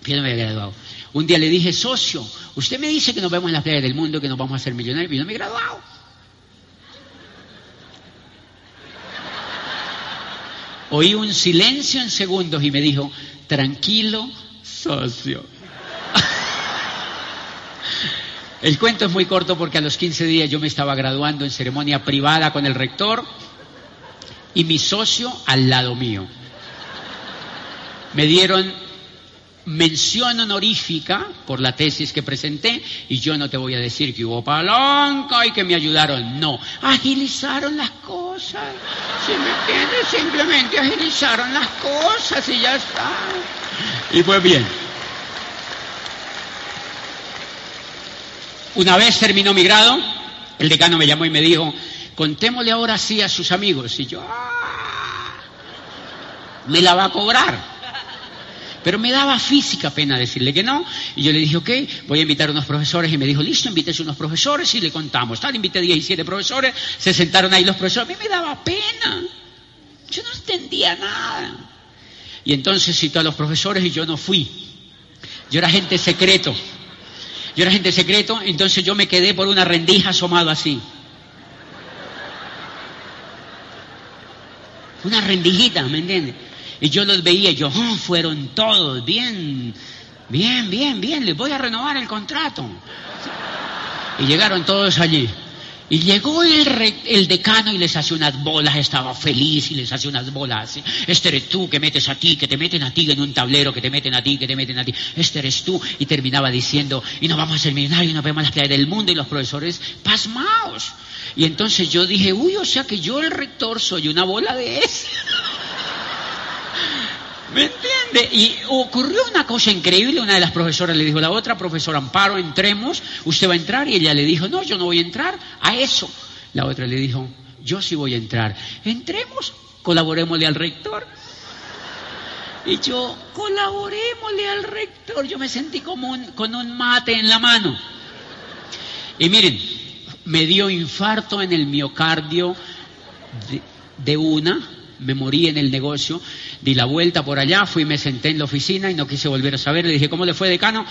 S1: yo no me había graduado. Un día le dije, socio, usted me dice que nos vemos en las playas del mundo, que nos vamos a hacer millonarios. Y yo no me he graduado. Oí un silencio en segundos y me dijo, tranquilo, socio. el cuento es muy corto porque a los 15 días yo me estaba graduando en ceremonia privada con el rector y mi socio al lado mío. Me dieron mención honorífica por la tesis que presenté y yo no te voy a decir que hubo palanca y que me ayudaron, no, agilizaron las cosas, ¿sí me entiendes? Simplemente agilizaron las cosas y ya está. Y fue bien. Una vez terminó mi grado, el decano me llamó y me dijo, contémosle ahora sí a sus amigos. Y yo, ¡ah! me la va a cobrar. Pero me daba física pena decirle que no. Y yo le dije, ok, voy a invitar a unos profesores. Y me dijo, listo, invítese unos profesores y le contamos. Tal, invité 17 profesores, se sentaron ahí los profesores. A mí me daba pena. Yo no entendía nada. Y entonces citó a los profesores y yo no fui. Yo era gente secreto. Yo era gente secreto, entonces yo me quedé por una rendija asomado así. Una rendijita, ¿me entiendes? Y yo los veía yo, oh, fueron todos, bien, bien, bien, bien, les voy a renovar el contrato. Y llegaron todos allí. Y llegó el, decano y les hace unas bolas, estaba feliz y les hace unas bolas. Este eres tú que metes a ti, que te meten a ti en un tablero, que te meten a ti, que te meten a ti. Este eres tú. Y terminaba diciendo, y nos vamos a ser millonarios, y nos vemos en las playas del mundo y los profesores pasmaos. Y entonces yo dije, uy, o sea que yo el rector soy una bola de ese. ¿Me entiende? Y ocurrió una cosa increíble, una de las profesoras le dijo a la otra, profesor Amparo, entremos, usted va a entrar, y ella le dijo, no, yo no voy a entrar a eso. La otra le dijo, yo sí voy a entrar. Entremos, colaborémosle al rector. Y yo, colaborémosle al rector. Yo me sentí como con un mate en la mano. Y miren, me dio infarto en el miocardio de, una, me morí en el negocio, di la vuelta por allá, fui, me senté en la oficina y no quise volver a saber. Le dije, ¿cómo le fue, decano?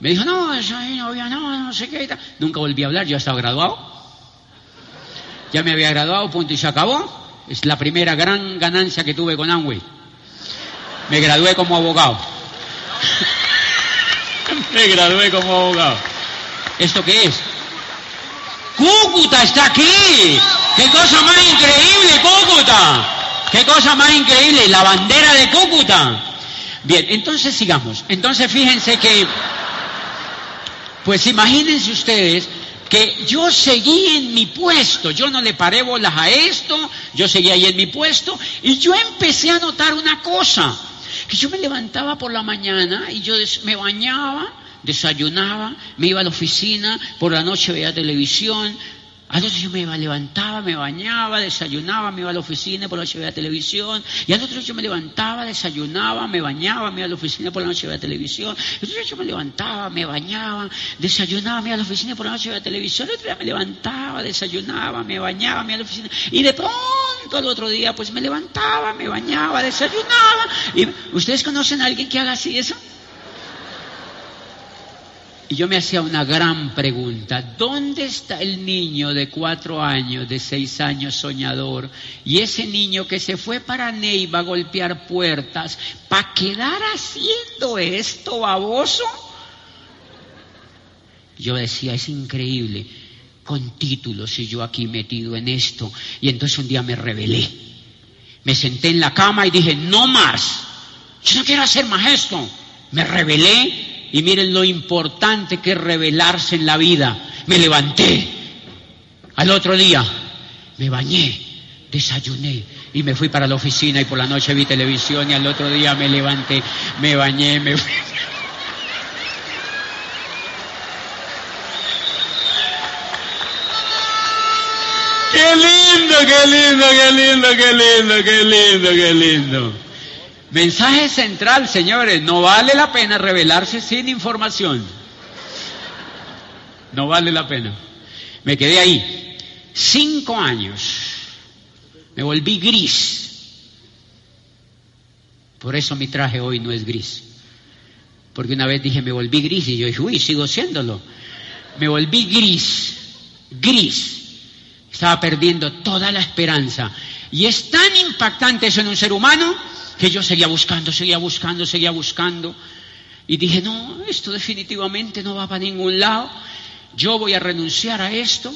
S1: Me dijo, no, eso no había, no, no sé qué. Nunca volví a hablar, yo estaba graduado. Ya me había graduado, punto y se acabó. Es la primera gran ganancia que tuve con Amway. Me gradué como abogado. me gradué como abogado. ¿Esto qué es? Cúcuta está aquí. ¡Qué cosa más increíble, Cúcuta! ¡Qué cosa más increíble! La bandera de Cúcuta. Bien, entonces sigamos. Entonces fíjense que, pues imagínense ustedes que yo seguí en mi puesto, yo no le paré bolas a esto, yo seguí ahí en mi puesto y yo empecé a notar una cosa, que yo me levantaba por la mañana y yo me bañaba, desayunaba, me iba a la oficina, por la noche veía televisión, a veces yo me levantaba, me bañaba, desayunaba, me iba a la oficina, por la noche veía televisión. Y al otro día yo me levantaba, desayunaba, me bañaba, me iba a la oficina, por la noche veía televisión. Y otro día yo me levantaba, me bañaba, desayunaba, me iba a la oficina, por la noche veía televisión. El otro día me levantaba, desayunaba, me bañaba, me iba a la oficina. Y de pronto al otro día pues me levantaba, me bañaba, desayunaba. Y, ¿Ustedes conocen a alguien que haga así eso? Y yo me hacía una gran pregunta, ¿dónde está el niño de cuatro años, de seis años soñador? Y ese niño que se fue para Neiva a golpear puertas, ¿para quedar haciendo esto, baboso? Yo decía, es increíble, con títulos y yo aquí metido en esto. Y entonces un día me rebelé. Me senté en la cama y dije, no más, yo no quiero hacer más esto. Me rebelé y miren lo importante que es revelarse en la vida. Me levanté. Al otro día me bañé, desayuné y me fui para la oficina y por la noche vi televisión y al otro día me levanté, me bañé, me fui. ¡Qué lindo, qué lindo, qué lindo, qué lindo, qué lindo, qué lindo! Mensaje central, señores, no vale la pena revelarse sin información. No vale la pena. Me quedé ahí cinco años. Me volví gris. Por eso mi traje hoy no es gris. Porque una vez dije, me volví gris y yo dije, uy, sigo siéndolo. Me volví gris, gris. Estaba perdiendo toda la esperanza. Y es tan impactante eso en un ser humano que yo seguía buscando, seguía buscando, seguía buscando. Y dije, no, esto definitivamente no va para ningún lado. Yo voy a renunciar a esto.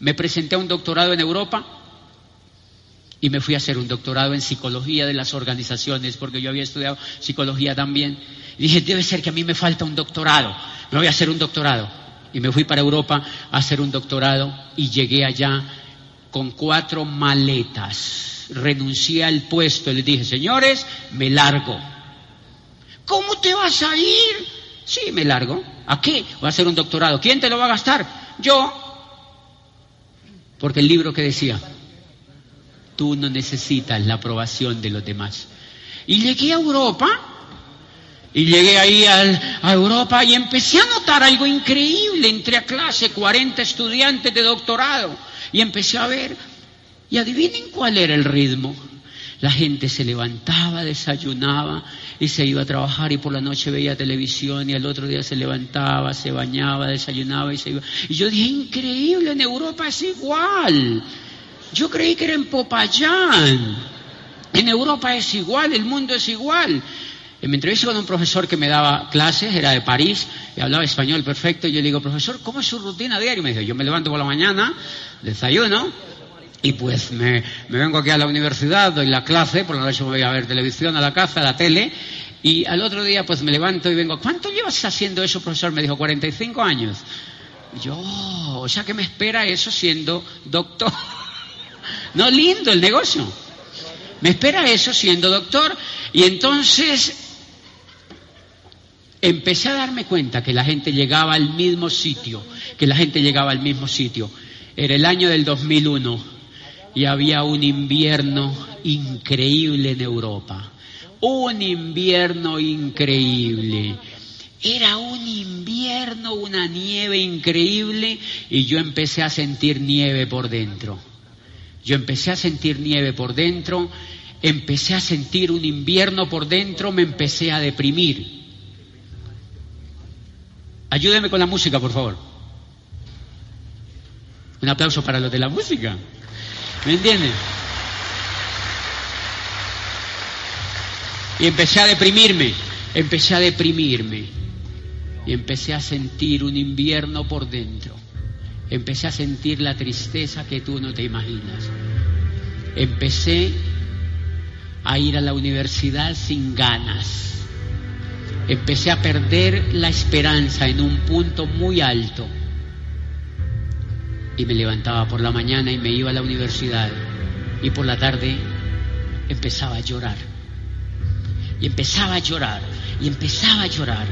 S1: Me presenté a un doctorado en Europa y me fui a hacer un doctorado en psicología de las organizaciones, porque yo había estudiado psicología también. Y dije, debe ser que a mí me falta un doctorado. Me voy a hacer un doctorado. Y me fui para Europa a hacer un doctorado y llegué allá con cuatro maletas renuncié al puesto y le dije, señores, me largo. ¿Cómo te vas a ir? Sí, me largo. ¿A qué? Voy a hacer un doctorado. ¿Quién te lo va a gastar? Yo. Porque el libro que decía, tú no necesitas la aprobación de los demás. Y llegué a Europa, y llegué ahí a Europa y empecé a notar algo increíble. Entré a clase, 40 estudiantes de doctorado, y empecé a ver y adivinen cuál era el ritmo. La gente se levantaba, desayunaba y se iba a trabajar y por la noche veía televisión y al otro día se levantaba, se bañaba, desayunaba y se iba. Y yo dije, increíble, en Europa es igual. Yo creí que era en Popayán. En Europa es igual, el mundo es igual. Me entrevisté con un profesor que me daba clases, era de París, y hablaba español perfecto, y yo le digo, profesor, ¿cómo es su rutina diaria? Y me dice, yo me levanto por la mañana, desayuno, y pues me, vengo aquí a la universidad, doy la clase, por la noche voy a ver televisión a la casa, a la tele, y al otro día pues me levanto y vengo, ¿cuánto llevas haciendo eso, profesor? Me dijo, 45 años. Y yo, oh, o sea que me espera eso siendo doctor. no, lindo el negocio. Me espera eso siendo doctor. Y entonces empecé a darme cuenta que la gente llegaba al mismo sitio, que la gente llegaba al mismo sitio. Era el año del 2001 y había un invierno increíble en Europa. un invierno increíble. Era un invierno, una nieve increíble y yo empecé a sentir nieve por dentro. Yo empecé a sentir nieve por dentro, empecé a sentir un invierno por dentro, me empecé a deprimir. Ayúdeme con la música, por favor. Un aplauso para los de la música. ¿Me entienden? Y empecé a deprimirme, empecé a deprimirme. Y empecé a sentir un invierno por dentro. Empecé a sentir la tristeza que tú no te imaginas. Empecé a ir a la universidad sin ganas. Empecé a perder la esperanza en un punto muy alto. Y me levantaba por la mañana y me iba a la universidad. Y por la tarde empezaba a llorar y empezaba a llorar, y empezaba a llorar,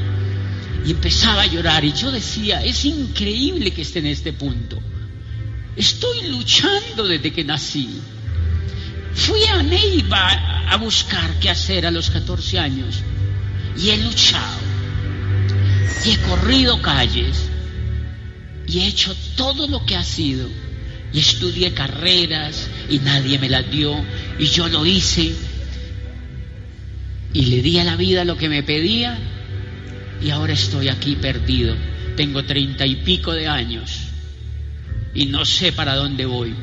S1: y empezaba a llorar. Y yo decía, es increíble que esté en este punto. Estoy luchando desde que nací. Fui a Neiva a buscar qué hacer a los 14 años. Y he luchado. Y he corrido calles. Y he hecho todo lo que ha sido. Y estudié carreras y nadie me las dio. Y yo lo hice y le di a la vida lo que me pedía y ahora estoy aquí perdido. Tengo treinta y pico de años y no sé para dónde voy.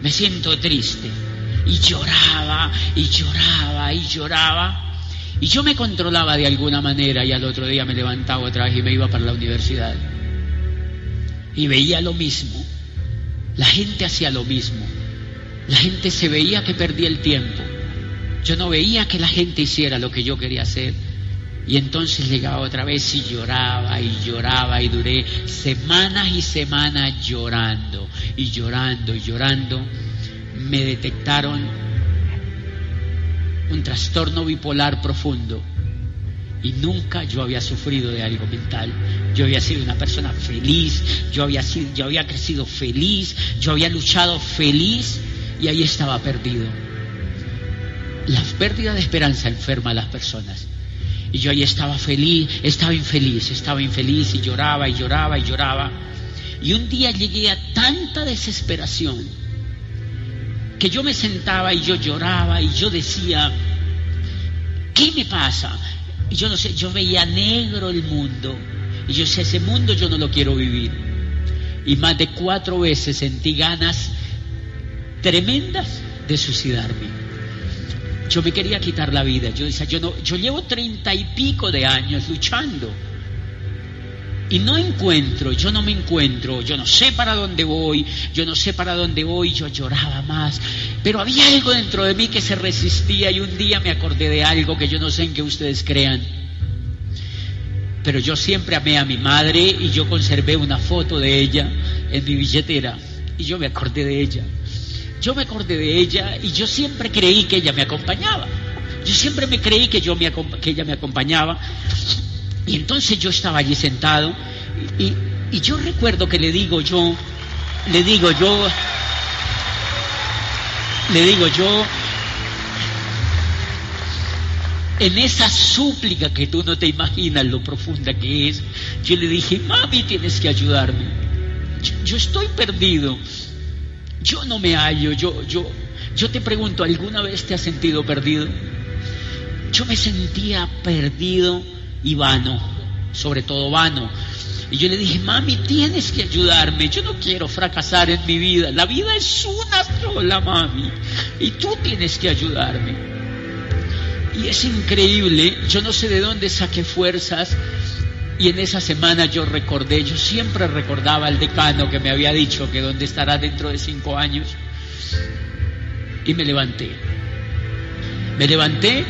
S1: Me siento triste y lloraba y lloraba y lloraba y yo me controlaba de alguna manera y al otro día me levantaba otra vez y me iba para la universidad y veía lo mismo. La gente hacía lo mismo. La gente se veía que perdía el tiempo yo no veía que la gente hiciera lo que yo quería hacer. Y entonces llegaba otra vez y lloraba y lloraba y duré semanas y semanas llorando y llorando y llorando. Me detectaron un trastorno bipolar profundo y nunca yo había sufrido de algo mental. Yo había sido una persona feliz, yo había, sido, yo había crecido feliz, yo había luchado feliz y ahí estaba perdido la pérdida de esperanza enferma a las personas. Y yo ahí estaba feliz, estaba infeliz, estaba infeliz y lloraba y lloraba y lloraba. Y un día llegué a tanta desesperación que yo me sentaba y yo lloraba y yo decía, ¿qué me pasa? Y yo no sé, yo veía negro el mundo. Y yo decía, ese mundo yo no lo quiero vivir. Y más de cuatro veces sentí ganas tremendas de suicidarme yo me quería quitar la vida. Yo decía, yo no, yo llevo treinta y pico de años luchando. Y no encuentro, yo no me encuentro, yo no sé para dónde voy, yo no sé para dónde voy, yo lloraba más. Pero había algo dentro de mí que se resistía y un día me acordé de algo que yo no sé en qué ustedes crean. Pero yo siempre amé a mi madre y yo conservé una foto de ella en mi billetera y yo me acordé de ella yo me acordé de ella y yo siempre creí que ella me acompañaba. Yo siempre me creí que, yo me, que ella me acompañaba. Y entonces yo estaba allí sentado y, y yo recuerdo que le digo yo, le digo yo, le digo yo, en esa súplica que tú no te imaginas lo profunda que es, yo le dije, mami, tienes que ayudarme. yo estoy perdido. Yo no me hallo, yo, yo, yo te pregunto, ¿alguna vez te has sentido perdido? Yo me sentía perdido y vano, sobre todo vano. Y yo le dije, mami, tienes que ayudarme, yo no quiero fracasar en mi vida, la vida es una sola, mami, y tú tienes que ayudarme. Y es increíble, yo no sé de dónde saqué fuerzas y en esa semana yo recordé, yo siempre recordaba al decano que me había dicho que dónde estará dentro de cinco años. Y me levanté. Me levanté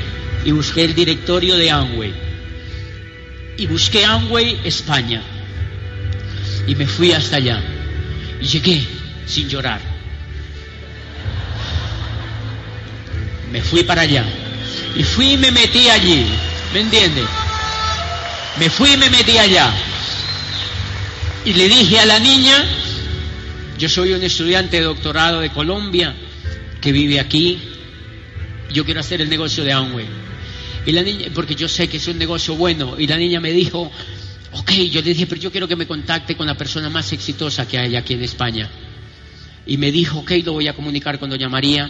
S1: y busqué el directorio de Amway. Y busqué Amway España. Y me fui hasta allá. Y llegué sin llorar. Me fui para allá. Y fui y me metí allí. ¿Me entiendes? Me fui y me metí allá. Y le dije a la niña, yo soy un estudiante de doctorado de Colombia que vive aquí, yo quiero hacer el negocio de Amway. Y la niña, porque yo sé que es un negocio bueno. Y la niña me dijo, ok, yo le dije, pero yo quiero que me contacte con la persona más exitosa que hay aquí en España. Y me dijo, ok, lo voy a comunicar con doña María.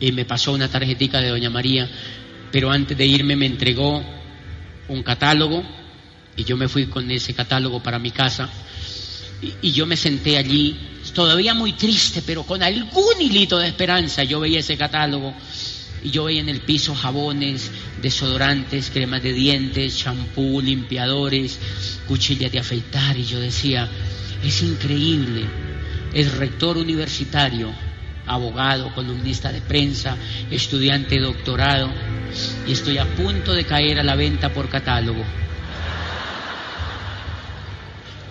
S1: Y me pasó una tarjetita de doña María. Pero antes de irme me entregó un catálogo. Y yo me fui con ese catálogo para mi casa. Y, y yo me senté allí, todavía muy triste, pero con algún hilito de esperanza. Yo veía ese catálogo y yo veía en el piso jabones, desodorantes, cremas de dientes, champú, limpiadores, cuchillas de afeitar y yo decía, es increíble, es rector universitario, abogado, columnista de prensa, estudiante de doctorado y estoy a punto de caer a la venta por catálogo.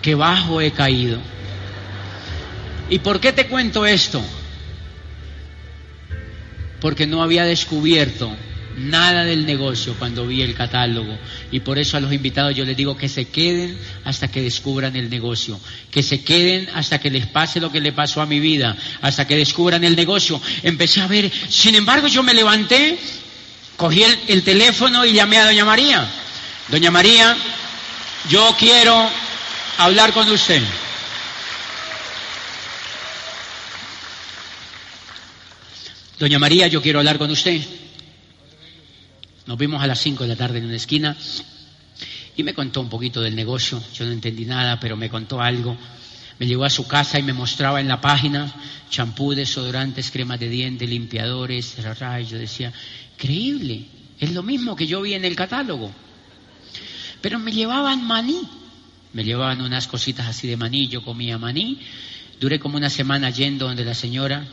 S1: Qué bajo he caído. ¿Y por qué te cuento esto? Porque no había descubierto nada del negocio cuando vi el catálogo. Y por eso a los invitados yo les digo que se queden hasta que descubran el negocio, que se queden hasta que les pase lo que le pasó a mi vida, hasta que descubran el negocio. Empecé a ver, sin embargo yo me levanté, cogí el, el teléfono y llamé a Doña María. Doña María, yo quiero hablar con usted. Doña María, yo quiero hablar con usted. Nos vimos a las 5 de la tarde en una esquina y me contó un poquito del negocio. Yo no entendí nada, pero me contó algo. Me llevó a su casa y me mostraba en la página champú, desodorantes, cremas de dientes, limpiadores, y yo decía, increíble, es lo mismo que yo vi en el catálogo. Pero me llevaban maní, me llevaban unas cositas así de maní, yo comía maní. Duré como una semana yendo donde la señora,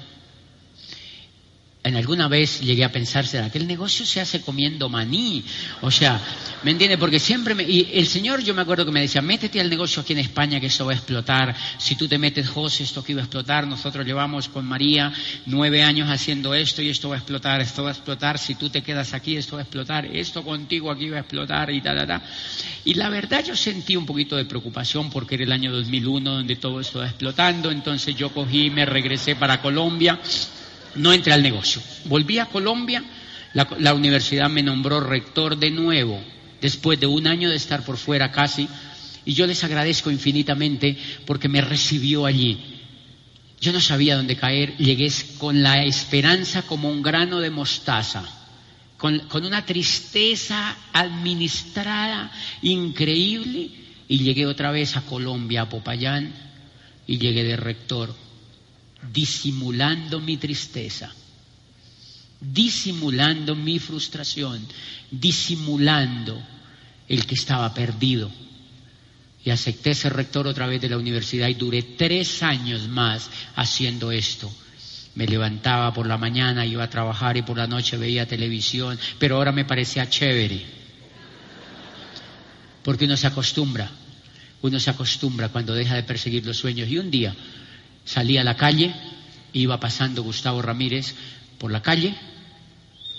S1: en alguna vez llegué a pensar, ¿será que el negocio se hace comiendo maní? O sea, ¿me entiende? Porque siempre me... Y el señor, yo me acuerdo que me decía, métete al negocio aquí en España que eso va a explotar. Si tú te metes, José, esto que iba a explotar. Nosotros llevamos con María nueve años haciendo esto y esto va a explotar, esto va a explotar. Si tú te quedas aquí, esto va a explotar. Esto contigo aquí va a explotar y tal, tal, tal. Y la verdad yo sentí un poquito de preocupación porque era el año 2001 donde todo esto explotando. Entonces yo cogí, me regresé para Colombia no entré al negocio. Volví a Colombia, la, universidad me nombró rector de nuevo, después de un año de estar por fuera casi, y yo les agradezco infinitamente porque me recibió allí. Yo no sabía dónde caer, llegué con la esperanza como un grano de mostaza, con, con una tristeza administrada increíble, y llegué otra vez a Colombia, a Popayán, y llegué de rector disimulando mi tristeza, disimulando mi frustración, disimulando el que estaba perdido. Y acepté ser rector otra vez de la universidad y duré tres años más haciendo esto. Me levantaba por la mañana, iba a trabajar y por la noche veía televisión, pero ahora me parecía chévere. Porque uno se acostumbra, uno se acostumbra cuando deja de perseguir los sueños. Y un día Salí a la calle, iba pasando Gustavo Ramírez por la calle,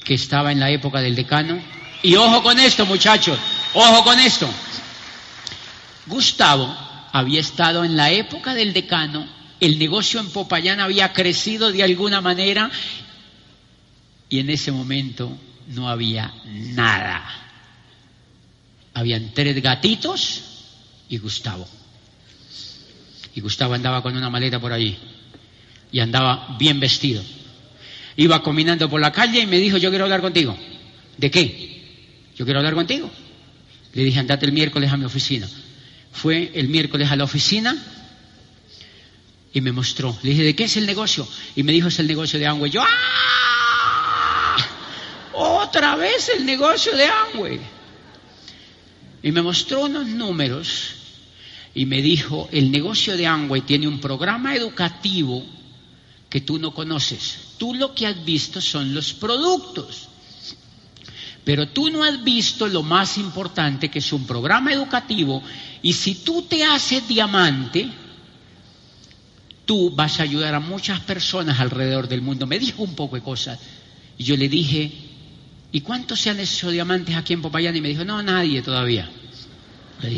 S1: que estaba en la época del decano. Y ojo con esto, muchachos, ojo con esto. Gustavo había estado en la época del decano, el negocio en Popayán había crecido de alguna manera y en ese momento no había nada. Habían tres gatitos y Gustavo. Y Gustavo andaba con una maleta por allí. Y andaba bien vestido. Iba caminando por la calle y me dijo, yo quiero hablar contigo. ¿De qué? Yo quiero hablar contigo. Le dije, andate el miércoles a mi oficina. Fue el miércoles a la oficina y me mostró. Le dije, ¿de qué es el negocio? Y me dijo, es el negocio de Amway. Yo, ¡ah! Otra vez el negocio de Amway. Y me mostró unos números y me dijo, el negocio de Amway tiene un programa educativo que tú no conoces. Tú lo que has visto son los productos. Pero tú no has visto lo más importante que es un programa educativo y si tú te haces diamante, tú vas a ayudar a muchas personas alrededor del mundo. Me dijo un poco de cosas. Y yo le dije, ¿y cuántos se han diamantes aquí en Popayán? Y me dijo, no, nadie todavía.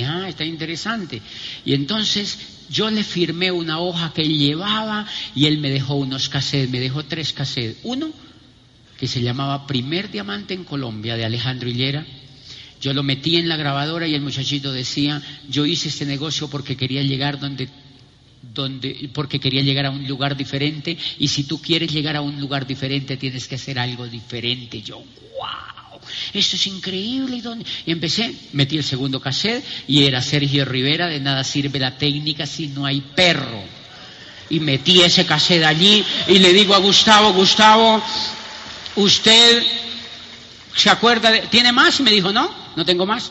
S1: Ah, está interesante. Y entonces yo le firmé una hoja que él llevaba y él me dejó unos cassettes, me dejó tres cassettes. Uno, que se llamaba Primer Diamante en Colombia de Alejandro Hillera. Yo lo metí en la grabadora y el muchachito decía, yo hice este negocio porque quería llegar donde donde, porque quería llegar a un lugar diferente y si tú quieres llegar a un lugar diferente tienes que hacer algo diferente. Wow, esto es increíble. ¿Y, empecé, metí el segundo cassette y era Sergio Rivera, de nada sirve la técnica si no hay perro. Y metí ese cassette allí y le digo a Gustavo, Gustavo, usted se acuerda de, ¿tiene más? Y me dijo, no, no tengo más.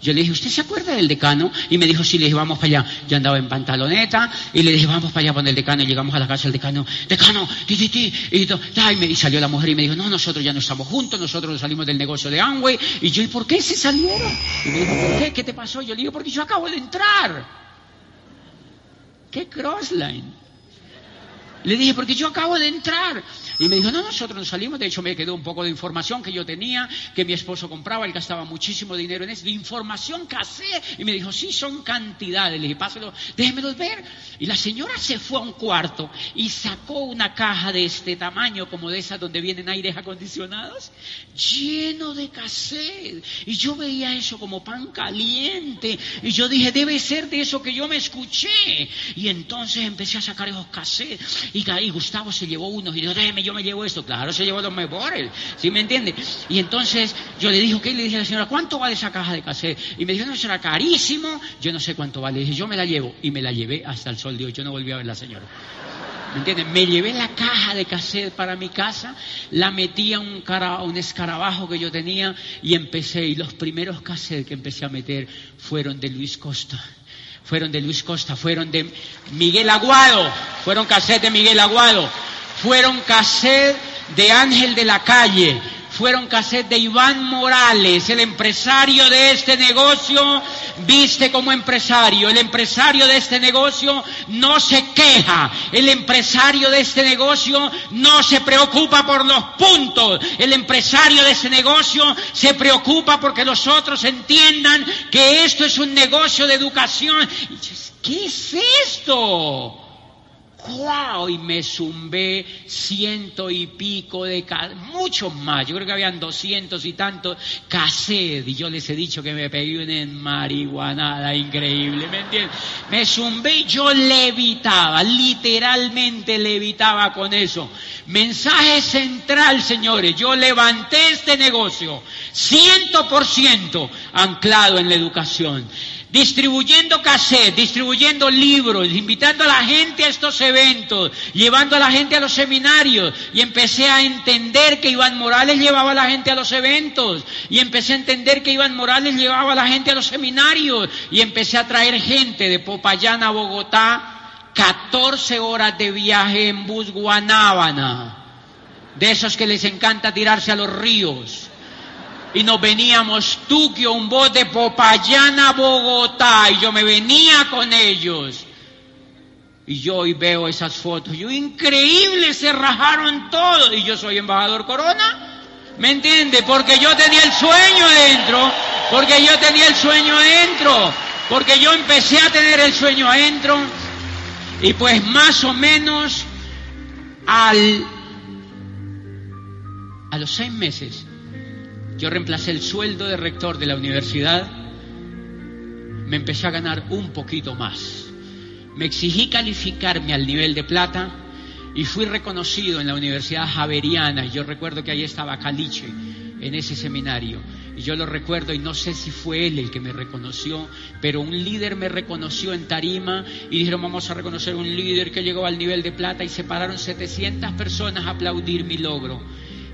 S1: Yo le dije, ¿usted se acuerda del decano? Y me dijo, sí, le dije, vamos para allá. Yo andaba en pantaloneta y le dije, vamos para allá con el decano. Y llegamos a la casa del decano, decano, ti, ti, ti. Y, y, y, salió la mujer y me dijo, no, nosotros ya no estamos juntos, nosotros salimos del negocio de Amway. Y yo, ¿y por qué se salieron? Y me dijo, ¿por qué? ¿Qué te pasó? Yo le digo, porque yo acabo de entrar. ¿Qué crossline? Le dije, porque yo acabo de entrar. Y me dijo, no, nosotros nos salimos. De hecho, me quedó un poco de información que yo tenía, que mi esposo compraba, él gastaba muchísimo dinero en eso, de información casé. Y me dijo, sí, son cantidades. Le dije, páselo, déjemelos ver. Y la señora se fue a un cuarto y sacó una caja de este tamaño, como de esas donde vienen aires acondicionados, lleno de cassette. Y yo veía eso como pan caliente. Y yo dije, debe ser de eso que yo me escuché. Y entonces empecé a sacar esos cassettes. Y, y Gustavo se llevó unos y dijo, déjeme yo me llevo esto. Claro, se llevó los mejores, ¿sí me entiende? Y entonces yo le dije, ¿qué? Le dije a la señora, ¿cuánto vale esa caja de cassette? Y me dijo, no, será carísimo. Yo no sé cuánto vale. Le dije, yo me la llevo. Y me la llevé hasta el sol de hoy. Yo no volví a ver a señora. ¿Me entiendes? Me llevé la caja de cassette para mi casa, la metí a un, cara, un escarabajo que yo tenía y empecé. Y los primeros cassettes que empecé a meter fueron de Luis Costa fueron de Luis Costa, fueron de Miguel Aguado, fueron cassettes de Miguel Aguado, fueron cassette de Ángel de la Calle, fueron cassette de Iván Morales, el empresario de este negocio, viste como empresario. El empresario de este negocio no se queja. El empresario de este negocio no se preocupa por los puntos. El empresario de este negocio se preocupa porque los otros entiendan que esto es un negocio de educación. ¿Qué es esto? ¡Wow! Y me zumbé ciento y pico de muchos más. Yo creo que habían doscientos y tantos cassette. Y yo les he dicho que me pegué una marihuanada increíble, ¿me entiendes? Me zumbé y yo levitaba, literalmente levitaba con eso. Mensaje central, señores. Yo levanté este negocio ciento por ciento anclado en la educación distribuyendo cassette, distribuyendo libros, invitando a la gente a estos eventos, llevando a la gente a los seminarios. Y empecé a entender que Iván Morales llevaba a la gente a los eventos. Y empecé a entender que Iván Morales llevaba a la gente a los seminarios. Y empecé a traer gente de Popayán a Bogotá, 14 horas de viaje en bus Guanábana. De esos que les encanta tirarse a los ríos y nos veníamos Tuquio, de Popayán a Bogotá y yo me venía con ellos. Y yo hoy veo esas fotos, yo increíble, se rajaron todos y yo soy embajador Corona. ¿Me entiende? Porque yo tenía el sueño adentro, porque yo tenía el sueño adentro, porque yo empecé a tener el sueño adentro y pues más o menos al a los seis meses yo reemplacé el sueldo de rector de la universidad, me empecé a ganar un poquito más. Me exigí calificarme al nivel de plata y fui reconocido en la Universidad Javeriana. Yo recuerdo que ahí estaba Caliche en ese seminario. Y yo lo recuerdo y no sé si fue él el que me reconoció, pero un líder me reconoció en Tarima y dijeron vamos a reconocer un líder que llegó al nivel de plata y se pararon 700 personas a aplaudir mi logro.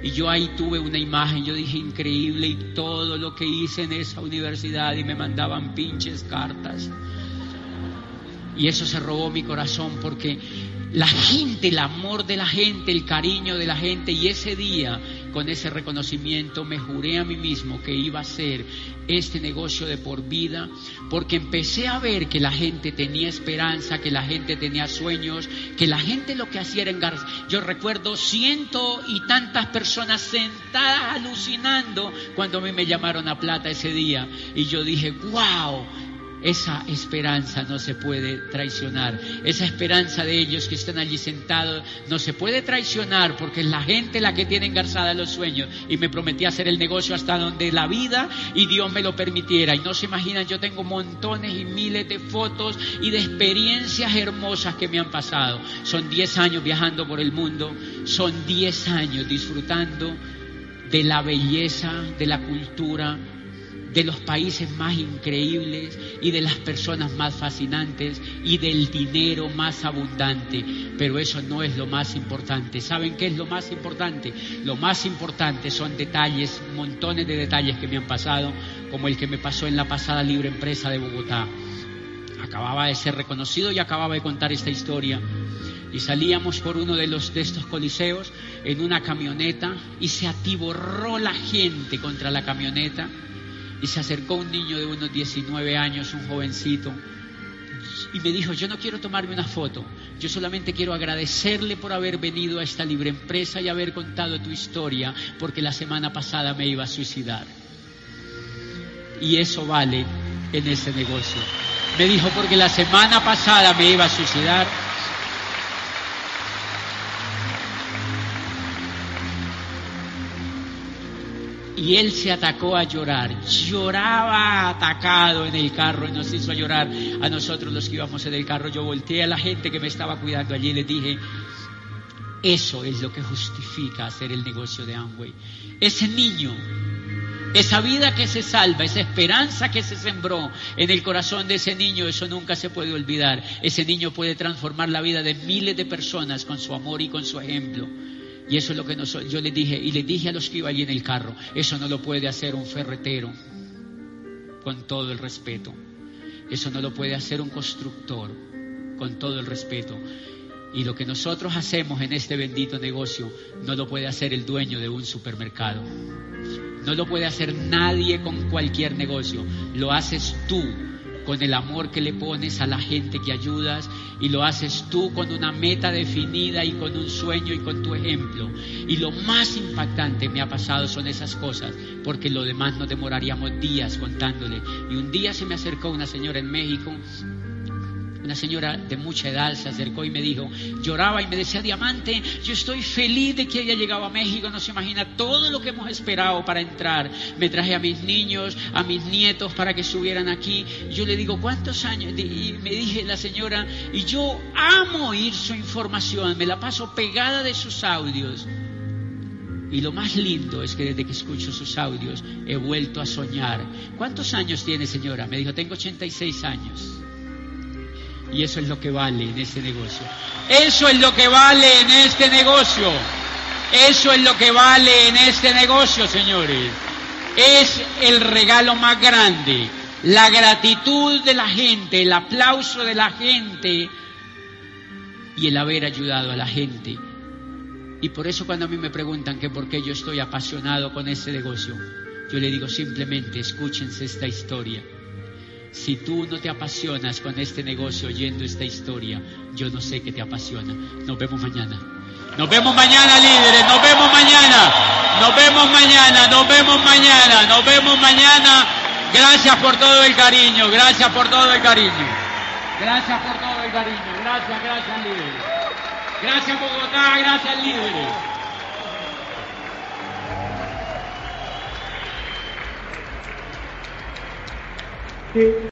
S1: Y yo ahí tuve una imagen, yo dije increíble y todo lo que hice en esa universidad y me mandaban pinches cartas. Y eso se robó mi corazón porque la gente, el amor de la gente, el cariño de la gente y ese día con ese reconocimiento me juré a mí mismo que iba a ser este negocio de por vida, porque empecé a ver que la gente tenía esperanza, que la gente tenía sueños, que la gente lo que hacía era engarzar. Yo recuerdo ciento y tantas personas sentadas alucinando cuando a mí me llamaron a plata ese día y yo dije, wow, esa esperanza no se puede traicionar. Esa esperanza de ellos que están allí sentados no se puede traicionar porque es la gente la que tiene engarzada los sueños. Y me prometí hacer el negocio hasta donde la vida y Dios me lo permitiera. Y no se imaginan, yo tengo montones y miles de fotos y de experiencias hermosas que me han pasado. Son 10 años viajando por el mundo, son 10 años disfrutando de la belleza, de la cultura, de los países más increíbles y de las personas más fascinantes y del dinero más abundante. Pero eso no es lo más importante. ¿Saben qué es lo más importante? Lo más importante son detalles, montones de detalles que me han pasado, como el que me pasó en la pasada libre empresa de Bogotá. Acababa de ser reconocido y acababa de contar esta historia y salíamos por uno de los de estos coliseos en una camioneta y se atiborró la gente contra la camioneta y se acercó un niño de unos 19 años, un jovencito, y me dijo, yo no quiero tomarme una foto, yo solamente quiero agradecerle por haber venido a esta libre empresa y haber contado tu historia, porque la semana pasada me iba a suicidar. Y eso vale en ese negocio. Me dijo, porque la semana pasada me iba a suicidar y él se atacó a llorar. Lloraba atacado en el carro y nos hizo llorar a nosotros los que íbamos en el carro. Yo volteé a la gente que me estaba cuidando allí y les dije, eso es lo que justifica hacer el negocio de Amway. Ese niño, esa vida que se salva, esa esperanza que se sembró en el corazón de ese niño, eso nunca se puede olvidar. Ese niño puede transformar la vida de miles de personas con su amor y con su ejemplo. Y eso es lo que yo le dije, y le dije a los que iban allí en el carro, eso no lo puede hacer un ferretero, con todo el respeto. Eso no lo puede hacer un constructor, con todo el respeto. Y lo que nosotros hacemos en este bendito negocio no lo puede hacer el dueño de un supermercado. No lo puede hacer nadie con cualquier negocio. Lo haces tú con el amor que le pones a la gente que ayudas y lo haces tú con una meta definida y con un sueño y con tu ejemplo. Y lo más impactante me ha pasado son esas cosas, porque lo demás no demoraríamos días contándole. Y un día se me acercó una señora en México una señora de mucha edad se acercó y me dijo, lloraba y me decía, Diamante, yo estoy feliz de que haya llegado a México, no se imagina todo lo que hemos esperado para entrar. Me traje a mis niños, a mis nietos para que estuvieran aquí. Yo le digo, ¿cuántos años? Y me dije la señora, y yo amo oír su información, me la paso pegada de sus audios. Y lo más lindo es que desde que escucho sus audios he vuelto a soñar. ¿Cuántos años tiene señora? Me dijo, tengo 86 años. Y eso es lo que vale en este negocio. Eso es lo que vale en este negocio. Eso es lo que vale en este negocio, señores. Es el regalo más grande. La gratitud de la gente, el aplauso de la gente y el haber ayudado a la gente. Y por eso cuando a mí me preguntan que por qué yo estoy apasionado con este negocio, yo le digo simplemente escúchense esta historia. Si tú no te apasionas con este negocio oyendo esta historia, yo no sé qué te apasiona. Nos vemos mañana. Nos vemos mañana, líderes. Nos vemos mañana. Nos vemos mañana. Nos vemos mañana. Nos vemos mañana. Gracias por todo el cariño. Gracias por todo el cariño. Gracias por todo el cariño. Gracias, gracias, líderes. Gracias, Bogotá. Gracias, líderes.
S2: Sí.